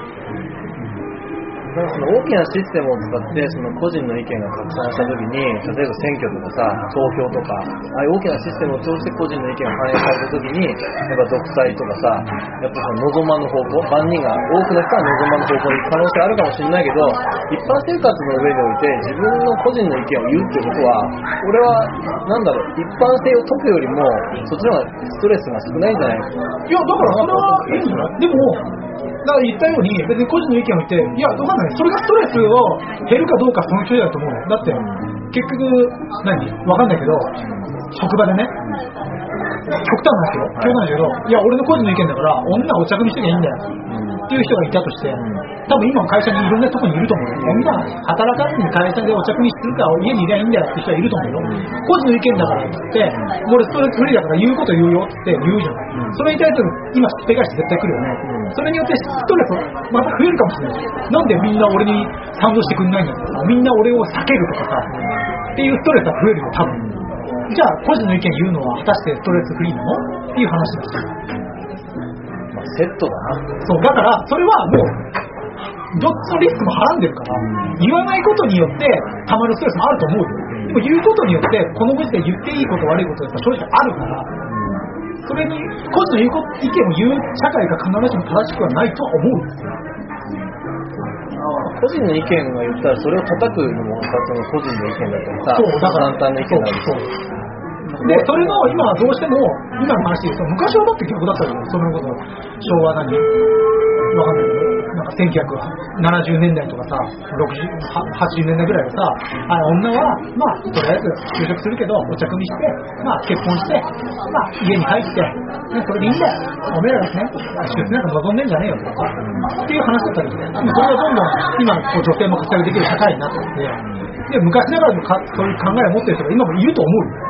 なんかその大きなシステムを使ってその個人の意見が拡散したときに、例えば選挙とかさ、投票とか、ああいう大きなシステムを通して個人の意見が反映されたときに、やっぱ独裁とかさ、やっぱその望まぬ方向、万人が、多くの人は望まぬ方向に行く可能性あるかもしれないけど、一般生活の上において自分の個人の意見を言うってことは、俺は、なんだろう、一般性を解くよりも、そっちの方がストレスが少ないんじゃない？いや、だからそれはいいんじゃない？でも、だから言ったように、別に個人の意見を言って、いや、わかんない。それがストレスを減るかどうかその距離だと思う。だって、結局、何？わかんないけど、職場でね、極端なんですよ。極端だけど、いや、俺の個人の意見だから、女をお茶組みしときゃいいんだよ。っていう人がいたとして、多分今の会社にいろんなところにいると思うよ。みんな働かずに会社でお茶組みするから家にいりゃいいんだよって人はいると思うよ。個人の意見だからっつって、俺ストレスフリーだから言うこと言うよって言うじゃない。それに対する今しっぺ返し絶対来るよね。それによってストレスまた増えるかもしれないし。なんでみんな俺に賛同してくんないんだとか、みんな俺を避けるとかさ、っていうストレスは増えるよ、多分。じゃあ個人の意見言うのは果たしてストレスフリーなの？っていう話だし。まあセットだな。そう、だから、それはもう、どっちのリスクもはらんでるから、言わないことによって、たまるストレスもあると思うよ。でも言うことによって、このご時で言っていいこと悪いことって正直あるから、それに、個人の言う意見を言う社会が必ずしも正しくはないとは思う。個人の意見が言ったらそれを叩くのもまたその個人の意見だったりさ、そう、だから、簡単な意見なんですそうそうで、それの今はどうしても、今の話で言うと、昔はだって逆だったじゃん、そのこと、昭和何わかんないけど、なんか1970年代とかさ、60 80年代ぐらいはさ、あ女は、まあ、とりあえず就職するけど、お茶組みして、まあ、結婚して、まあ、家に入って、ね、それでいいんだよ。おめえらがね、出世なんか望んでんじゃねえよとか、っていう話だったりして、でもそれがどんどん今、こう女性も活躍できる社会になってって、で、昔ながらのかそういう考えを持ってる人が今もいると思うよ。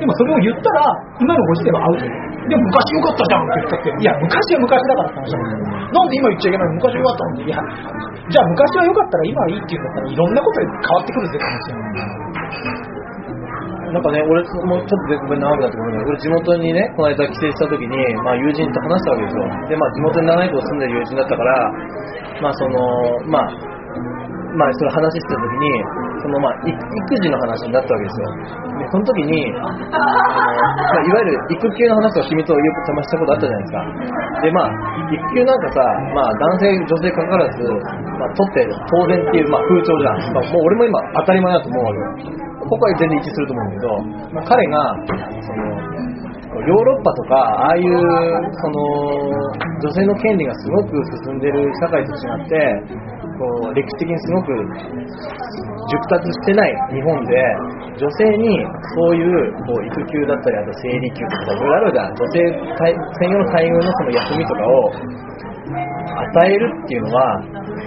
でもそれを言ったら、今のご時世はアウトよ。でも昔よかったじゃんって言ったって、いや、昔は昔だからって話だから、なんで今言っちゃいけないの昔よかったのって、いや、じゃあ昔はよかったら今はいいっていうんだったらいろんなことで変わってくるぜって話よ。なんかね、俺もちょっとごめん長くなってごめんね、俺地元にね、この間帰省した時に、まあ友人と話したわけですよ。で、まあ地元に長いこと住んでる友人だったから、まあその、まあ、まあそれ話してた時に、そのまあ育児の話になったわけですよ。で、その時に、まあ、いわゆる育休の話を君とよくかましたことあったじゃないですか。で、まあ、育休なんかさ、まあ男性、女性かかわらず、まあ取って当然っていう、まあ風潮じゃん。まあもう俺も今当たり前だと思うわけよ。ここは全然一致すると思うんだけど、まあ、彼が、その、ヨーロッパとか、ああいう、その、女性の権利がすごく進んでる社会と違って、こう、歴史的にすごく熟達してない日本で、女性にそういう、こう、育休だったり、あと生理休とか、いろいろあるじゃん。女性専用の待遇のその休みとかを与えるっていうのは、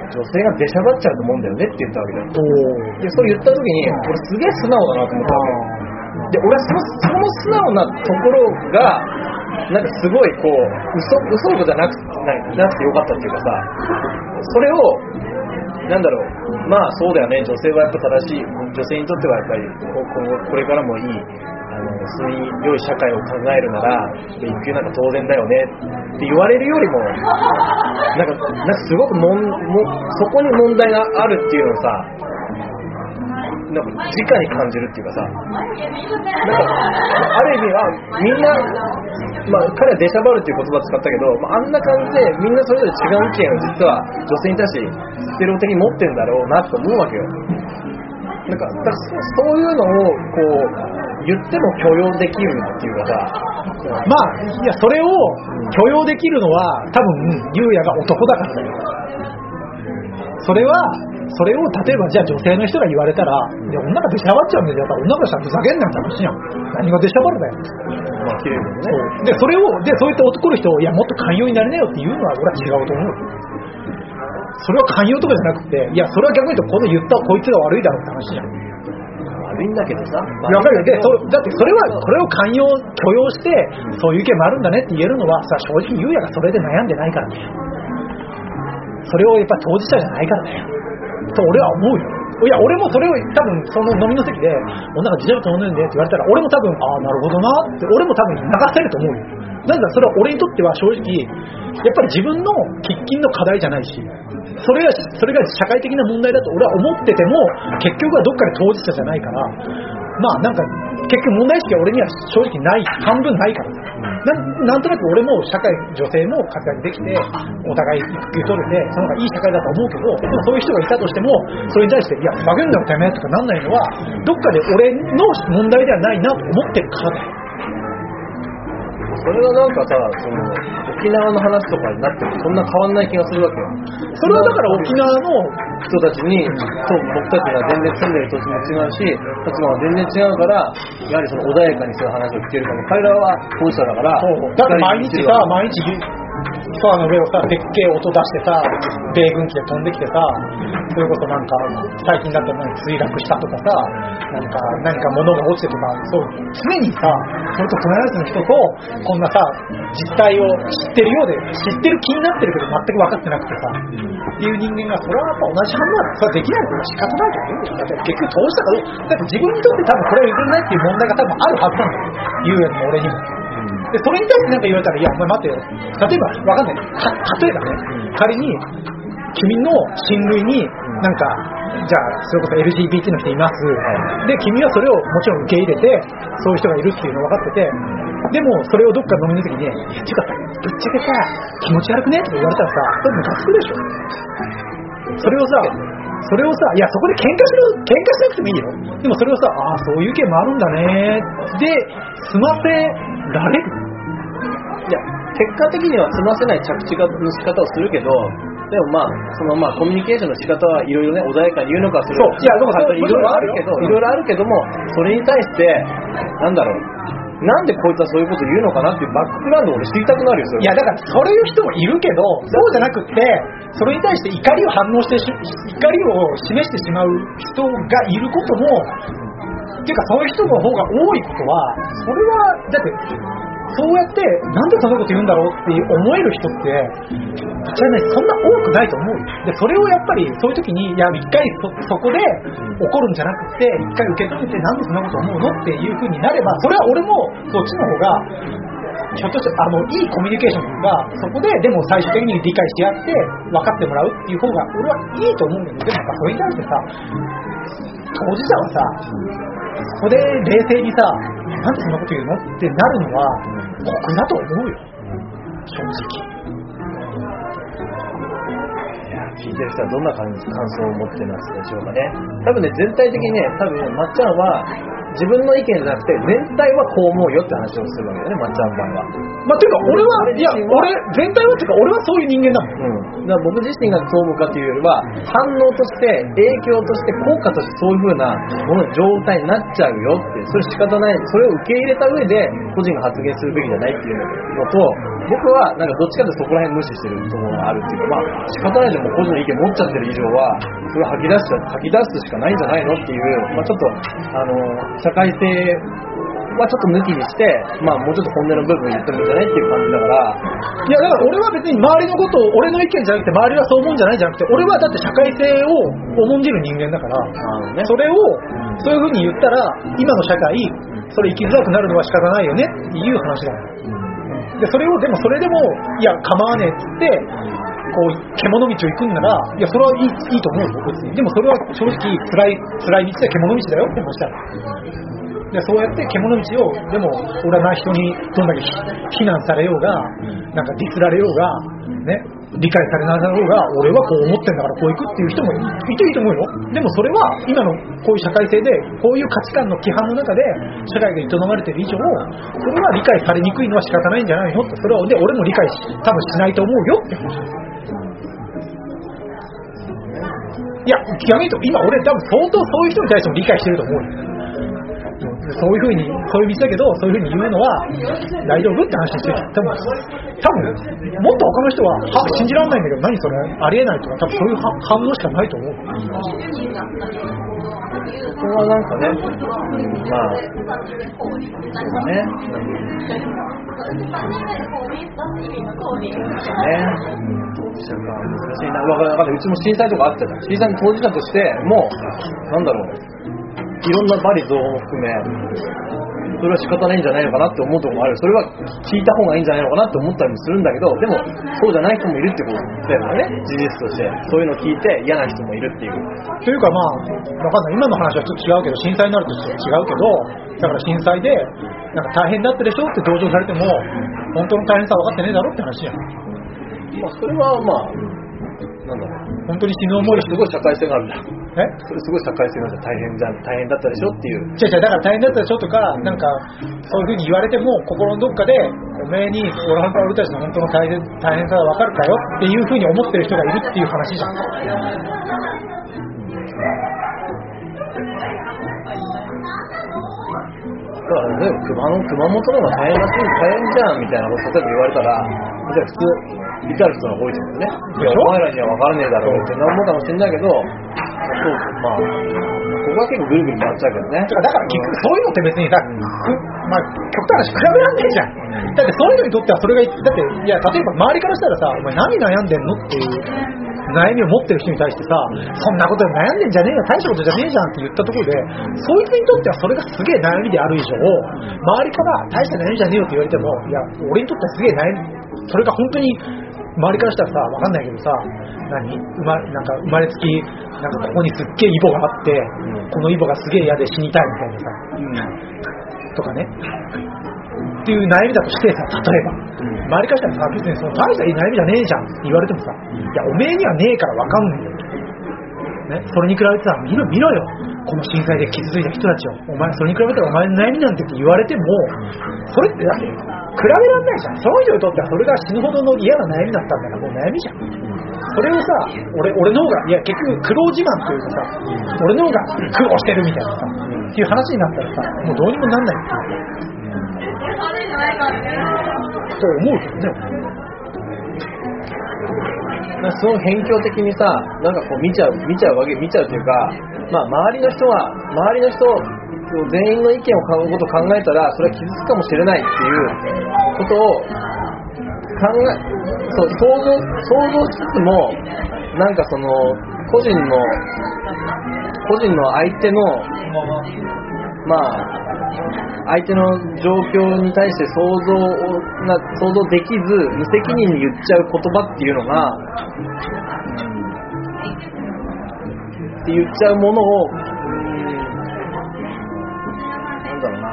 女性が出しゃばっちゃうと思うんだよねって言ったわけだよ。で、それ言った時に、俺すげえ素直だなと思ったわけ。で、俺はその、素直なところが、なんかすごいこう、嘘、嘘じゃなくななくてよかったっていうかさ、それを、なんだろう、まあそうだよね、女性はやっぱ正しい、女性にとってはやっぱりこここれからもいい、あの、住み良い社会を考えるなら、育休なんか当然だよね。って言われるよりも、なんか、なんかすごくもんもそこに問題があるっていうのをさ、なんか直に感じるっていうかさ、なんか、ある意味は、みんな、まあ、彼は出しゃばるっていう言葉を使ったけど、まあ、あんな感じでみんなそれぞれ違う意見を実は女性に対してステレオ的に持ってるんだろうなと思うわけよ。なんか、だそういうのを、こう、言っても許容できるっていうかさ、まあ、いや、それを許容できるのは、多分、ゆうやが男だからだよ。それは、それを例えばじゃあ女性の人が言われたら、いや、女が出しゃばっちゃうんだよ。やっぱ女からしたらふざけんなって話やん。何が出しゃばるだよ。まあ、綺麗だよね。で、それを、で、そういった男の人を、いや、もっと寛容になりなよっていうのは、俺は違うと思う。それは寛容とかじゃなくて、いや、それは逆に言うと、この言ったこいつが悪いだろうって話じゃん。悪いんだけどさ。わかるよ。で、そだってそれは、それを寛容、許容して、そういう意見もあるんだねって言えるのは、さ、正直優也がそれで悩んでないからね。それをやっぱ当事者じゃないからね。と俺は思うよ。いや、俺もそれを多分、その飲みの席で、女が自社と飲んでんでって言われたら、俺も多分、ああ、なるほどなって、俺も多分流せると思うよ。なんだ、それは俺にとっては正直、やっぱり自分の喫緊の課題じゃないし、それが、それが社会的な問題だと俺は思ってても、結局はどっかで当事者じゃないから、まあなんか、結局問題意識は俺には正直ない、半分ないからさ。なんなんとなく俺も社会、女性も活躍できて、お互い育休取れて、その方がいい社会だと思うけど、でもそういう人がいたとしても、それに対して、いや、ふざけんなよてめえとかなんないのは、どっかで俺の問題ではないなと思ってるからだよ。それはなんかさ、その、沖縄の話とかになってもそんな変わんない気がするわけよ。それはだから沖縄の、人たちに、と僕たちが全然住んでる土地も違うし、立場が全然違うから、やはりその穏やかにそういう話を聞けるかも。彼らは当事者だから、だって毎日さ、毎日空の上をさ、でっけえ音出してさ、米軍機で飛んできてさ、それこそなんか、最近だったら墜落したとかさ、なんか、何か物が落ちてとか、そう、常にさ、それと隣の人と、こんなさ、実態を知ってるようで、知ってる気になってるけど全く分かってなくてさ、っていう人間が、それはやっぱ同じ反応は、それできないことは仕方ないと思うんだよ。だって結局投資だから、だって自分にとって多分これは譲れないっていう問題が多分あるはずなんだよ。ゆうやも俺にも。で、それに対してなんか言われたら、いや、お前待てよ。例えば、わかんない。か例えばね、仮に、君の親類に、なんか、じゃあ、それこそ LGBT の人います。で、君はそれをもちろん受け入れて、そういう人がいるっていうの分かってて、でも、それをどっか飲みに行く時に、いや、ていうかさ、ぶっちゃけさ、気持ち悪くね？って言われたらさ、それムカつくでしょ。それをさ、それをさ、いや、そこで喧嘩しろ、喧嘩しなくてもいいよ。でもそれをさ、ああ、そういう意見もあるんだね。で、済ませられる。いや、結果的には済ませない着地の仕方をするけど、でもまあ、そのまあコミュニケーションの仕方はいろいろね、穏やかに言うのかする。そういやでもいろいろあるけど、うん。いろいろあるけども、それに対して、なんだろう、なんでこいつはそういうこと言うのかなっていうバックグラウンドを俺知りたくなるよ、それ。いや、だから、そういう人もいるけど、そうじゃなくって、それに対して怒りを反応してし、怒りを示してしまう人がいることも、っていうか、そういう人の方が多いことは、それは、だって、そうやって、なんでそんなこと言うんだろうって思える人って、ぶっちゃけね、そんな多くないと思う。で、それをやっぱり、そういう時に、いや、一回そ、こで怒るんじゃなくて、一回受け止めて、なんでそんなこと思うのっていう風になれば、それは俺も、そっちの方が、ひょっとしてあのいいコミュニケーションがそこででも最終的に理解し合って分かってもらうっていう方が俺はいいと思うんだけどでもやっぱそれに対してさ当事者はさそこで冷静にさなんでそんなこと言うの？ってなるのは僕だと思うよ正直聞いてる人はどんな感じ感想を持ってますでしょうかね。多分ね、全体的にね、多分まっちゃんは、自分の意見じゃなくて、全体はこう思うよって話をするわけだよね、まっちゃんの場合は。まあていうか俺はいや俺全体はっていうか俺はそういう人間だもん。うん、だから僕自身がそう思うかというよりは反応として影響として効果としてそういう風なもの状態になっちゃうよってそれ仕方ない。それを受け入れた上で個人が発言するべきじゃないっていうのと僕はなんかどっちかというとそこら辺無視してるところがあるっていうかまあ仕方ないでも個人の意見持っちゃってる以上はそれを吐き出しちゃ吐き出すしかないんじゃないのっていう、まあ、ちょっとあの社会性はちょっと抜きにして、まあ、もうちょっと本音の部分言ってもいいんじゃないっていう感じだから、いやだから俺は別に周りのことを俺の意見じゃなくて周りはそう思うんじゃないじゃなくて俺はだって社会性を重んじる人間だからね、それをそういうふうに言ったら今の社会それ生きづらくなるのは仕方ないよねっていう話だよでそれをでもそれでもいや構わねえっつってこう獣道を行くんならいやそれはいいいいと思うよ別に。でもそれは正直辛い辛い道は獣道だよ。ってもしたら。でそうやって獣道をでも俺はな人にどんだけ非難されようがなんかディスられようがね。理解されなかろうが俺はこう思ってんだからこう行くっていう人もいていいと思うよ。でもそれは今のこういう社会性でこういう価値観の規範の中で社会が営まれてる以上それは理解されにくいのは仕方ないんじゃないの？ってそれはで俺も理解し多分しないと思うよ。って話いや逆に言うと今俺多分相当そういう人に対しても理解してると思うよ。そういうふうに、そういう道だけど、そういうふうに言うのは大丈夫って話してる。多分、多分、もっと他の人は、は信じられないんだけど、何それ、ありえないとか、多分そういうは反応しかないと思う。ここはなんかね、うんまあ、そうだね。ね。うん、そうか、難しいな。わかんない、わかんない。うちも震災とかあったじゃん。震災の当事者として、もう、なんだろう、いろんな罵詈雑言も含め、それは仕方ないんじゃないのかなって思うところもある。それは聞いた方がいいんじゃないのかなって思ったりもするんだけど、でも、そうじゃない人もいるってことだよね。事実として。そういうの聞いて嫌な人もいるっていう。というかまあ、わかんない。今の話はちょっと違うけど、震災になると違うけど、だから震災で、なんか大変だったでしょって同情されても、本当の大変さ分かってねえだろって話やん。まあ、それはまあ、なんだろう。本当に死ぬ思いすごい社会性があるんだ。え？それすごい社会性が。大変じゃん、大変だったでしょっていう。違う違う、だから大変だったでしょとか、なんか、そういうふうに言われても、心のどっかで、おめえに、俺は俺たちの本当の大変大変さが分かるかよっていうふうに思ってる人がいるっていう話じゃん。だから、例えば熊の熊本の方が大変だし、大変じゃんみたいなこと例えば言われたら、じゃあ普通、怒る人が多いと思うね。でしょ？いやお前らには分からねえだろうって思うかもしれないけど、そうまあ、ここは結構ぐるぐる回っちゃうけどね。だから結局そういうのって別にさ、まあ、極端な話比べらんねえじゃん。だってそういうのにとってはそれが、だって、いや、例えば周りからしたらさ、お前何悩んでんのっていう悩みを持ってる人に対してさ、そんなことで悩んでんじゃねえよ、大したことじゃねえじゃんって言ったところで、そいつにとってはそれがすげえ悩みである以上、周りから大した悩みじゃねえよって言われても、いや、俺にとってはすげえ悩み、それが本当に周りからしたらさ、わかんないけどさ、何？生まなんか生まれつき、なんかここにすっげえイボがあって、このイボがすげえ嫌で死にたいみたいなさ、とかね。っていう悩みだとしてさ、例えば、周りからしたらさ、別にその大した悩みじゃねえじゃんって言われてもさ、いや、おめえにはねえからわかんねえよ。ね、それに比べてさ、見ろ見ろよ、この震災で傷ついた人たちを、お前、それに比べたらお前の悩みなんてって言われても、それってだって、比べらんないじゃん。その人にとってはそれが死ぬほどの嫌な悩みだったんだから、もう悩みじゃん。それをさ、俺俺の方が、いや、結局、苦労自慢というかさ、俺の方が苦労してるみたいなさ、っていう話になったらさ、もうどうにもなんないっていう。と思うけどね。なんかすごい偏境的にさ、なんかこう見ちゃう、見ちゃうわけ、見ちゃうというか、まあ周りの人は、周りの人、全員の意見を買うことを考えたら、それは傷つくかもしれないっていうことを考え、そう、想像、想像しつつも、なんかその、個人の、個人の相手の、まあ、相手の状況に対して想像をな想像できず無責任に言っちゃう言葉っていうのが、って言っちゃうものを、うんなんだろうな、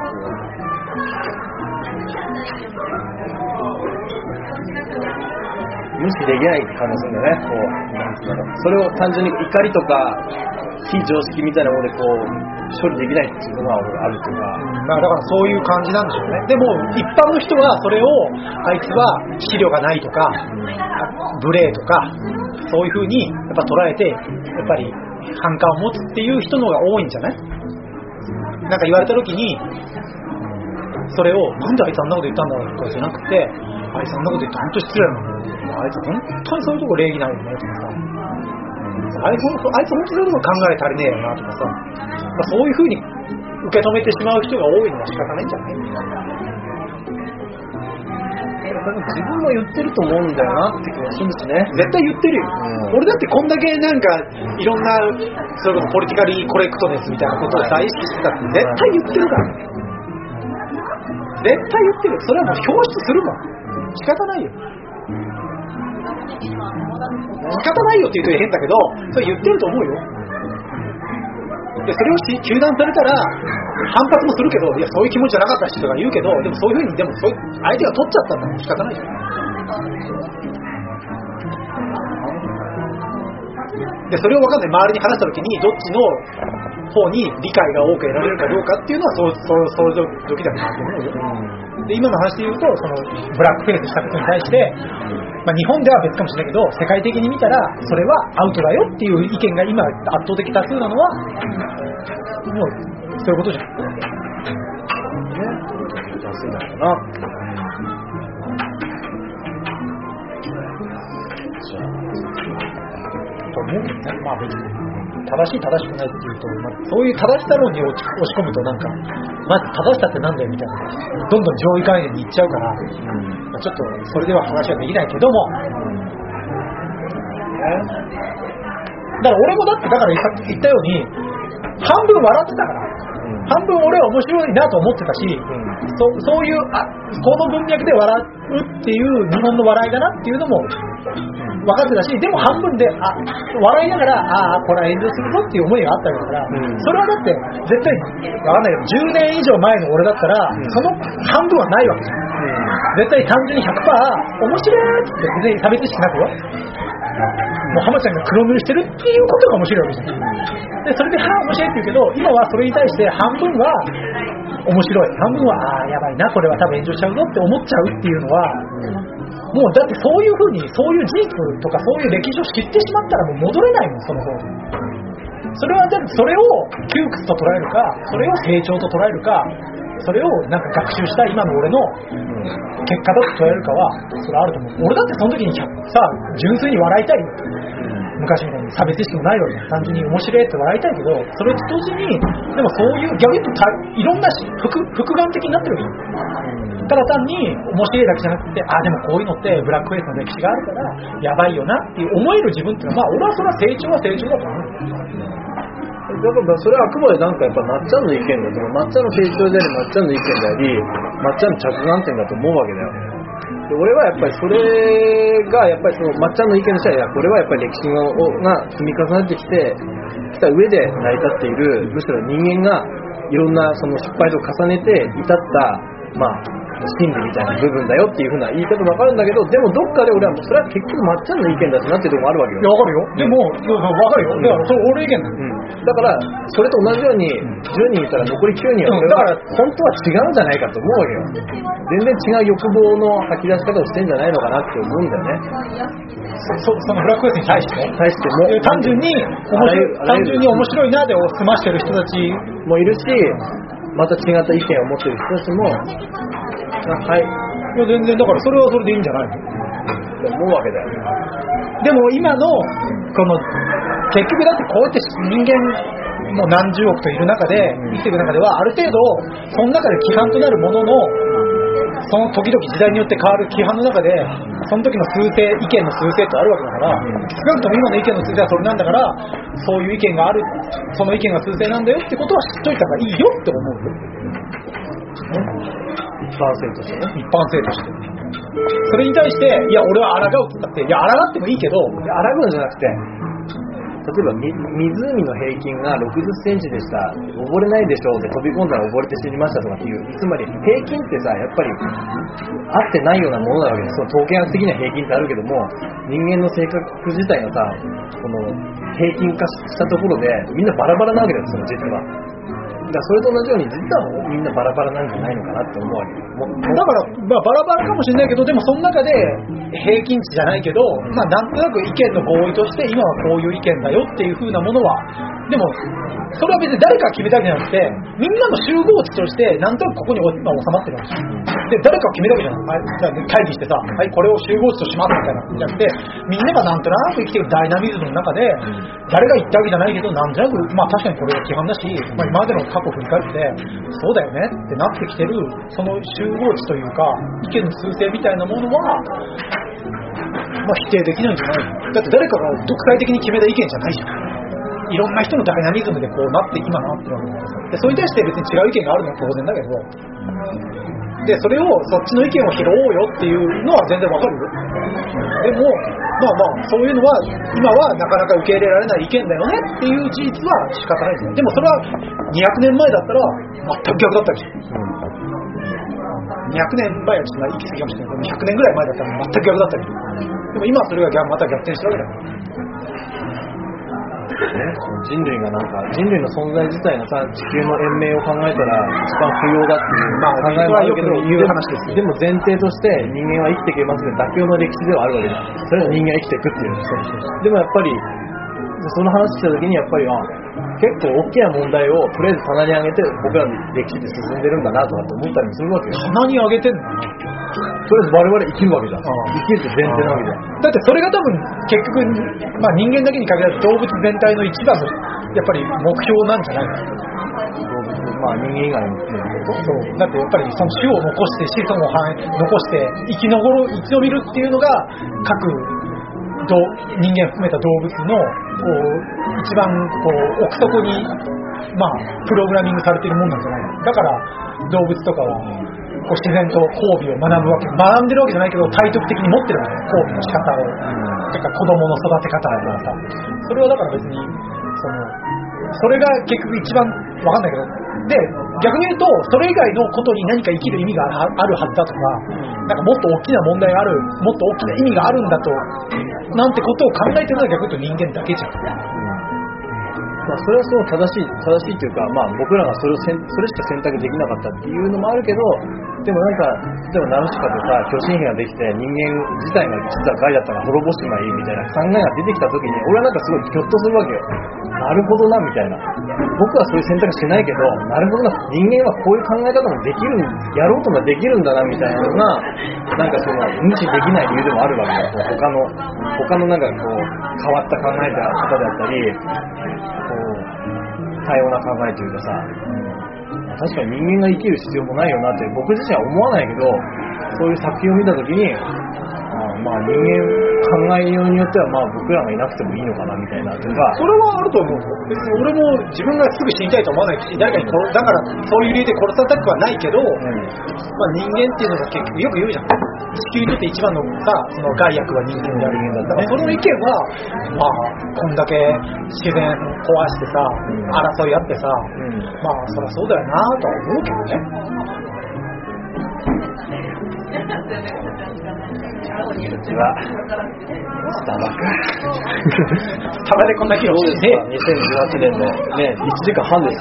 無視できない感じがするんだね、こう、なんつうんだろう。それを単純に怒りとか、非常識みたいなものでこう、処理できないっていうのがあるというか、まあだからそういう感じなんでしょうね。でも一般の人はそれをあいつは資料がないとか、無礼とか、そういうふうにやっぱ捉えて、やっぱり反感を持つっていう人の方が多いんじゃない？なんか言われた時に、それをなんであいつあんなこと言ったんだろうとかじゃなくて、あいつあんなこと言って本当失礼なのあいつ本当にそういうとこ礼儀ないよねとかさ、あいつあいつ本当そういうとこ考え足りねえよなとかさ、まあ、そういうふうに受け止めてしまう人が多いのは仕方ないんじゃない？多分自分も言ってると思うんだよなって気がするんですね。絶対言ってるよ、うん。俺だってこんだけなんかいろんなそれこそポリティカリーコレクトネスみたいなことを大意識してたって絶対言ってるから。絶対言ってるそれはもう表出するもん。仕方ないよ仕方ないよって言うと変だけどそれ言ってると思うよ。でそれをし糾弾されたら反発もするけどいやそういう気持ちじゃなかった人が言うけどでもそういうふうにでもそう相手が取っちゃったんだから仕方ないじゃん。でそれを分かんない。周りに話した時にどっちの方に理解が多く得られるかどうかっていうのはそうそう想像時だなと思うよ、で今の話で言うとそのブラックフェイスしたことに対して、まあ、日本では別かもしれないけど世界的に見たらそれはアウトだよっていう意見が今圧倒的多数なのはもうそういうことじゃん。安いん。だろうな。思うけどね、まあ別に正しい正しくないっていうと、まあ、そういう正しさ論に落ち押し込むとなんか、まず正しさってなんだよみたいな、どんどん上位概念にいっちゃうから、まあちょっとそれでは話はできないけども、だから俺もだって、だから言ったように、半分笑ってたから、半分俺は面白いなと思ってたし、そそういうあ、この文脈で笑うっていう日本の笑いだなっていうのも分かってたし、でも半分で、あ笑いながら、ああ、これは炎上するぞっていう思いがあったわけだから、うん。それはだって、絶対、分かんないけど、10年以上前の俺だったら、その半分はないわけじゃん。絶対単純に100%面白いって別に差別意識なくよ。もう浜ちゃんが黒塗りしてるっていうことが面白いわけじゃん。で、それで、はあ、面白いって言うけど、今はそれに対して半分は面白い。半分は、ああ、やばいな、これは多分炎上しちゃうぞって思っちゃうっていうのは、もうだってそういうふうに、そういう事実とかそういう歴史を知ってしまったらもう戻れないもん、その方に。それはだってそれを窮屈と捉えるか、それを成長と捉えるか、それをなんか学習した今の俺の結果だと捉えるかはそれあると思う。俺だってその時にさ純粋に笑いたい。よ昔みたいに差別意識もないわけじゃん単純に面白いって笑いたいけどそれと同時にでもそういう逆に言うとたいろんなし複複眼的になってる。わけよただ単に面白いだけじゃなくてあでもこういうのってブラックフェイスの歴史があるからやばいよなっていう思える自分っていうのはまあ俺はそれは成長は成長だと思う。だからそれはあくまでなんかやっぱまっちゃんの意見だとまっちゃんの成長でありまっちゃんの意見でありまっちゃんの着眼点だと思うわけだよで俺はやっぱりそれがやっぱりそのまっちゃんの意見としてはいやこれはやっぱり歴史がが積み重なってきてきた上で成り立っているむしろ人間がいろんなその失敗と重ねて至ったまあ心理みたいな部分だよっていうふうな言い方もわかるんだけどでもどっかで俺はもうそれは結局まっちゃんの意見だしなっていうところもあるわけよ。いやわかるよ。でもそうそうわかるよ。だからそれ俺意見だよ。うんだからそれと同じように10人いたら残り9人は俺は本当は違うんじゃないかと思うよ。全然違う欲望の吐き出し方をしてんじゃないのかなって思うんだよね。そそのブラックフェイスに対して？対しても。単純に面白い単純に面白いなで済ましてる人たち。もいるしまた違った意見を持ってる人たちも。あはい。いや全然だからそれはそれでいいんじゃないの？って思うわけだよね。でも今のこの結局だってこうやって人間もう何十億といる中で生きていく中ではある程度その中で規範となるもののその時々時代によって変わる規範の中でその時の数勢意見の数勢ってあるわけだから少なくとも今の意見の数勢はそれなんだからそういう意見があるその意見が数勢なんだよってことは知っといた方がいいよって思うよ。一般性としてね。一般性として。それに対していや俺は抗うって言ったっていや抗ってもいいけどで洗うんじゃなくて例えば湖の平均が60センチでした。溺れないでしょうで飛び込んだら溺れて死にましたとかっていう。つまり平均ってさやっぱり合ってないようなものなわけです。その統計学的には平均ってあるけども人間の性格自体がさこの平均化したところでみんなバラバラなわけですその実は。だからそれと同じように実はみんなバラバラなんじゃないのかなって思うわけももだから、まあ、バラバラかもしれないけどでもその中で平均値じゃないけど、まあ、なんとなく意見の合意として今はこういう意見だよっていう風なものはでもそれは別に誰かが決めたわけじゃなくてみんなの集合値としてなんとなくここに今収まってるわけで誰かが決めたわけじゃない、はい、じゃあ会議してさ、はい、これを集合値としますみたいな。じゃなくてみんながなんとなく生きてるダイナミズムの中で誰が言ったわけじゃないけどなんとなくまあ確かにこれが規範だし、まあ、今までの過去を振り返ってそうだよねってなってきてるその集合値というか意見の数勢みたいなものはまあ、否定できないんじゃないだって誰かが独裁的に決めた意見じゃないじゃん。いろんな人のダイナミズムでこうなって今なってるわけだかでそれに対して別に違う意見があるのは当然だけど。でそれをそっちの意見を拾おうよっていうのは全然わかるよ。でもまあまあそういうのは今はなかなか受け入れられない意見だよねっていう事実は仕方ないです。ねでもそれは200年前だったら全く逆だったでしょ200年前はちょっと行き過ぎかもしれないけど100年ぐらい前だったら全く逆だったりでも今はそれが逆また逆転してるわけ。だからね、人類がなんか人類の存在自体のさ地球の延命を考えたら一番不要だっていうまあ考えもあるけど、それはよく言う話ですよ。でも前提として人間は生きていけますね妥協の歴史ではあるわけだ。それは人間が生きていくっていう。でもやっぱりその話した時にやっぱりあ結構大きな問題をとりあえず棚に上げて僕らの歴史で進んでるんだなとかって思ったりもするわけよ。鼻に上げてんの？かなとりあえず我々生きるわけじゃん。生きるって前提なわけじゃん。だってそれが多分結局、まあ、人間だけに限らず動物全体の一番のやっぱり目標なんじゃないの？動物まあ人間以外のそう。だってやっぱりその種を残して子孫を繁栄残して生き残る生き延びるっていうのが各ど人間含めた動物のこう一番こう奥底にまあプログラミングされているもんなんじゃないの。だから動物とかはこう自然と交尾を学ぶわけ。学んでるわけじゃないけど体得的に持ってるわけ。交尾の仕方を。てか子供の育て方とかさそれはだから別にそのそれが結局一番わかんないけどで逆に言うとそれ以外のことに何か生きる意味があるはずだとかなんかもっと大きな問題があるもっと大きな意味があるんだとなんてことを考えてるのは逆に言うと人間だけじゃん。まあ、それはそう正しい正しいというか、まあ、僕らがそれをせんそれしか選択できなかったっていうのもあるけどでもなんか、例えばナウシカでさ、巨神兵ができて、人間自体が実は害だったら滅ぼしてまいいみたいな考えが出てきた時に、俺はなんかすごいギョッとするわけよ。なるほどな、みたいな。僕はそういう選択してないけど、なるほどな、人間はこういう考え方もできるん、やろうともできるんだな、みたいなのが、なんかその、無視できない理由でもあるわけよ。他の、他のなんかこう、変わった考え方であったり、こう、多様な考えというかさ、確かに人間が生きる必要もないよなって僕自身は思わないけどそういう作品を見た時にまあ人間考えようによってはまあ僕らがいなくてもいいのかなみたいなとかそれはあると思う。よ別に俺も自分がすぐ死にたいと思わないし誰かに殺だからそういう理由で殺されたくはないけど、まあ、人間っていうのが結局よく言うじゃん。地球にとって一番のさその害悪は人間である人間だだからその意見はまあこんだけ自然壊してさ、争い合ってさ、うん。まあそりゃそうだよなとは思うけどねうちはスタバかたまでこんな議論してね2018年のね1時間半です。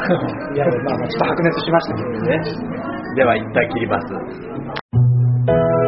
いやまあまあちょっと白熱しましたけどね。では一旦切ります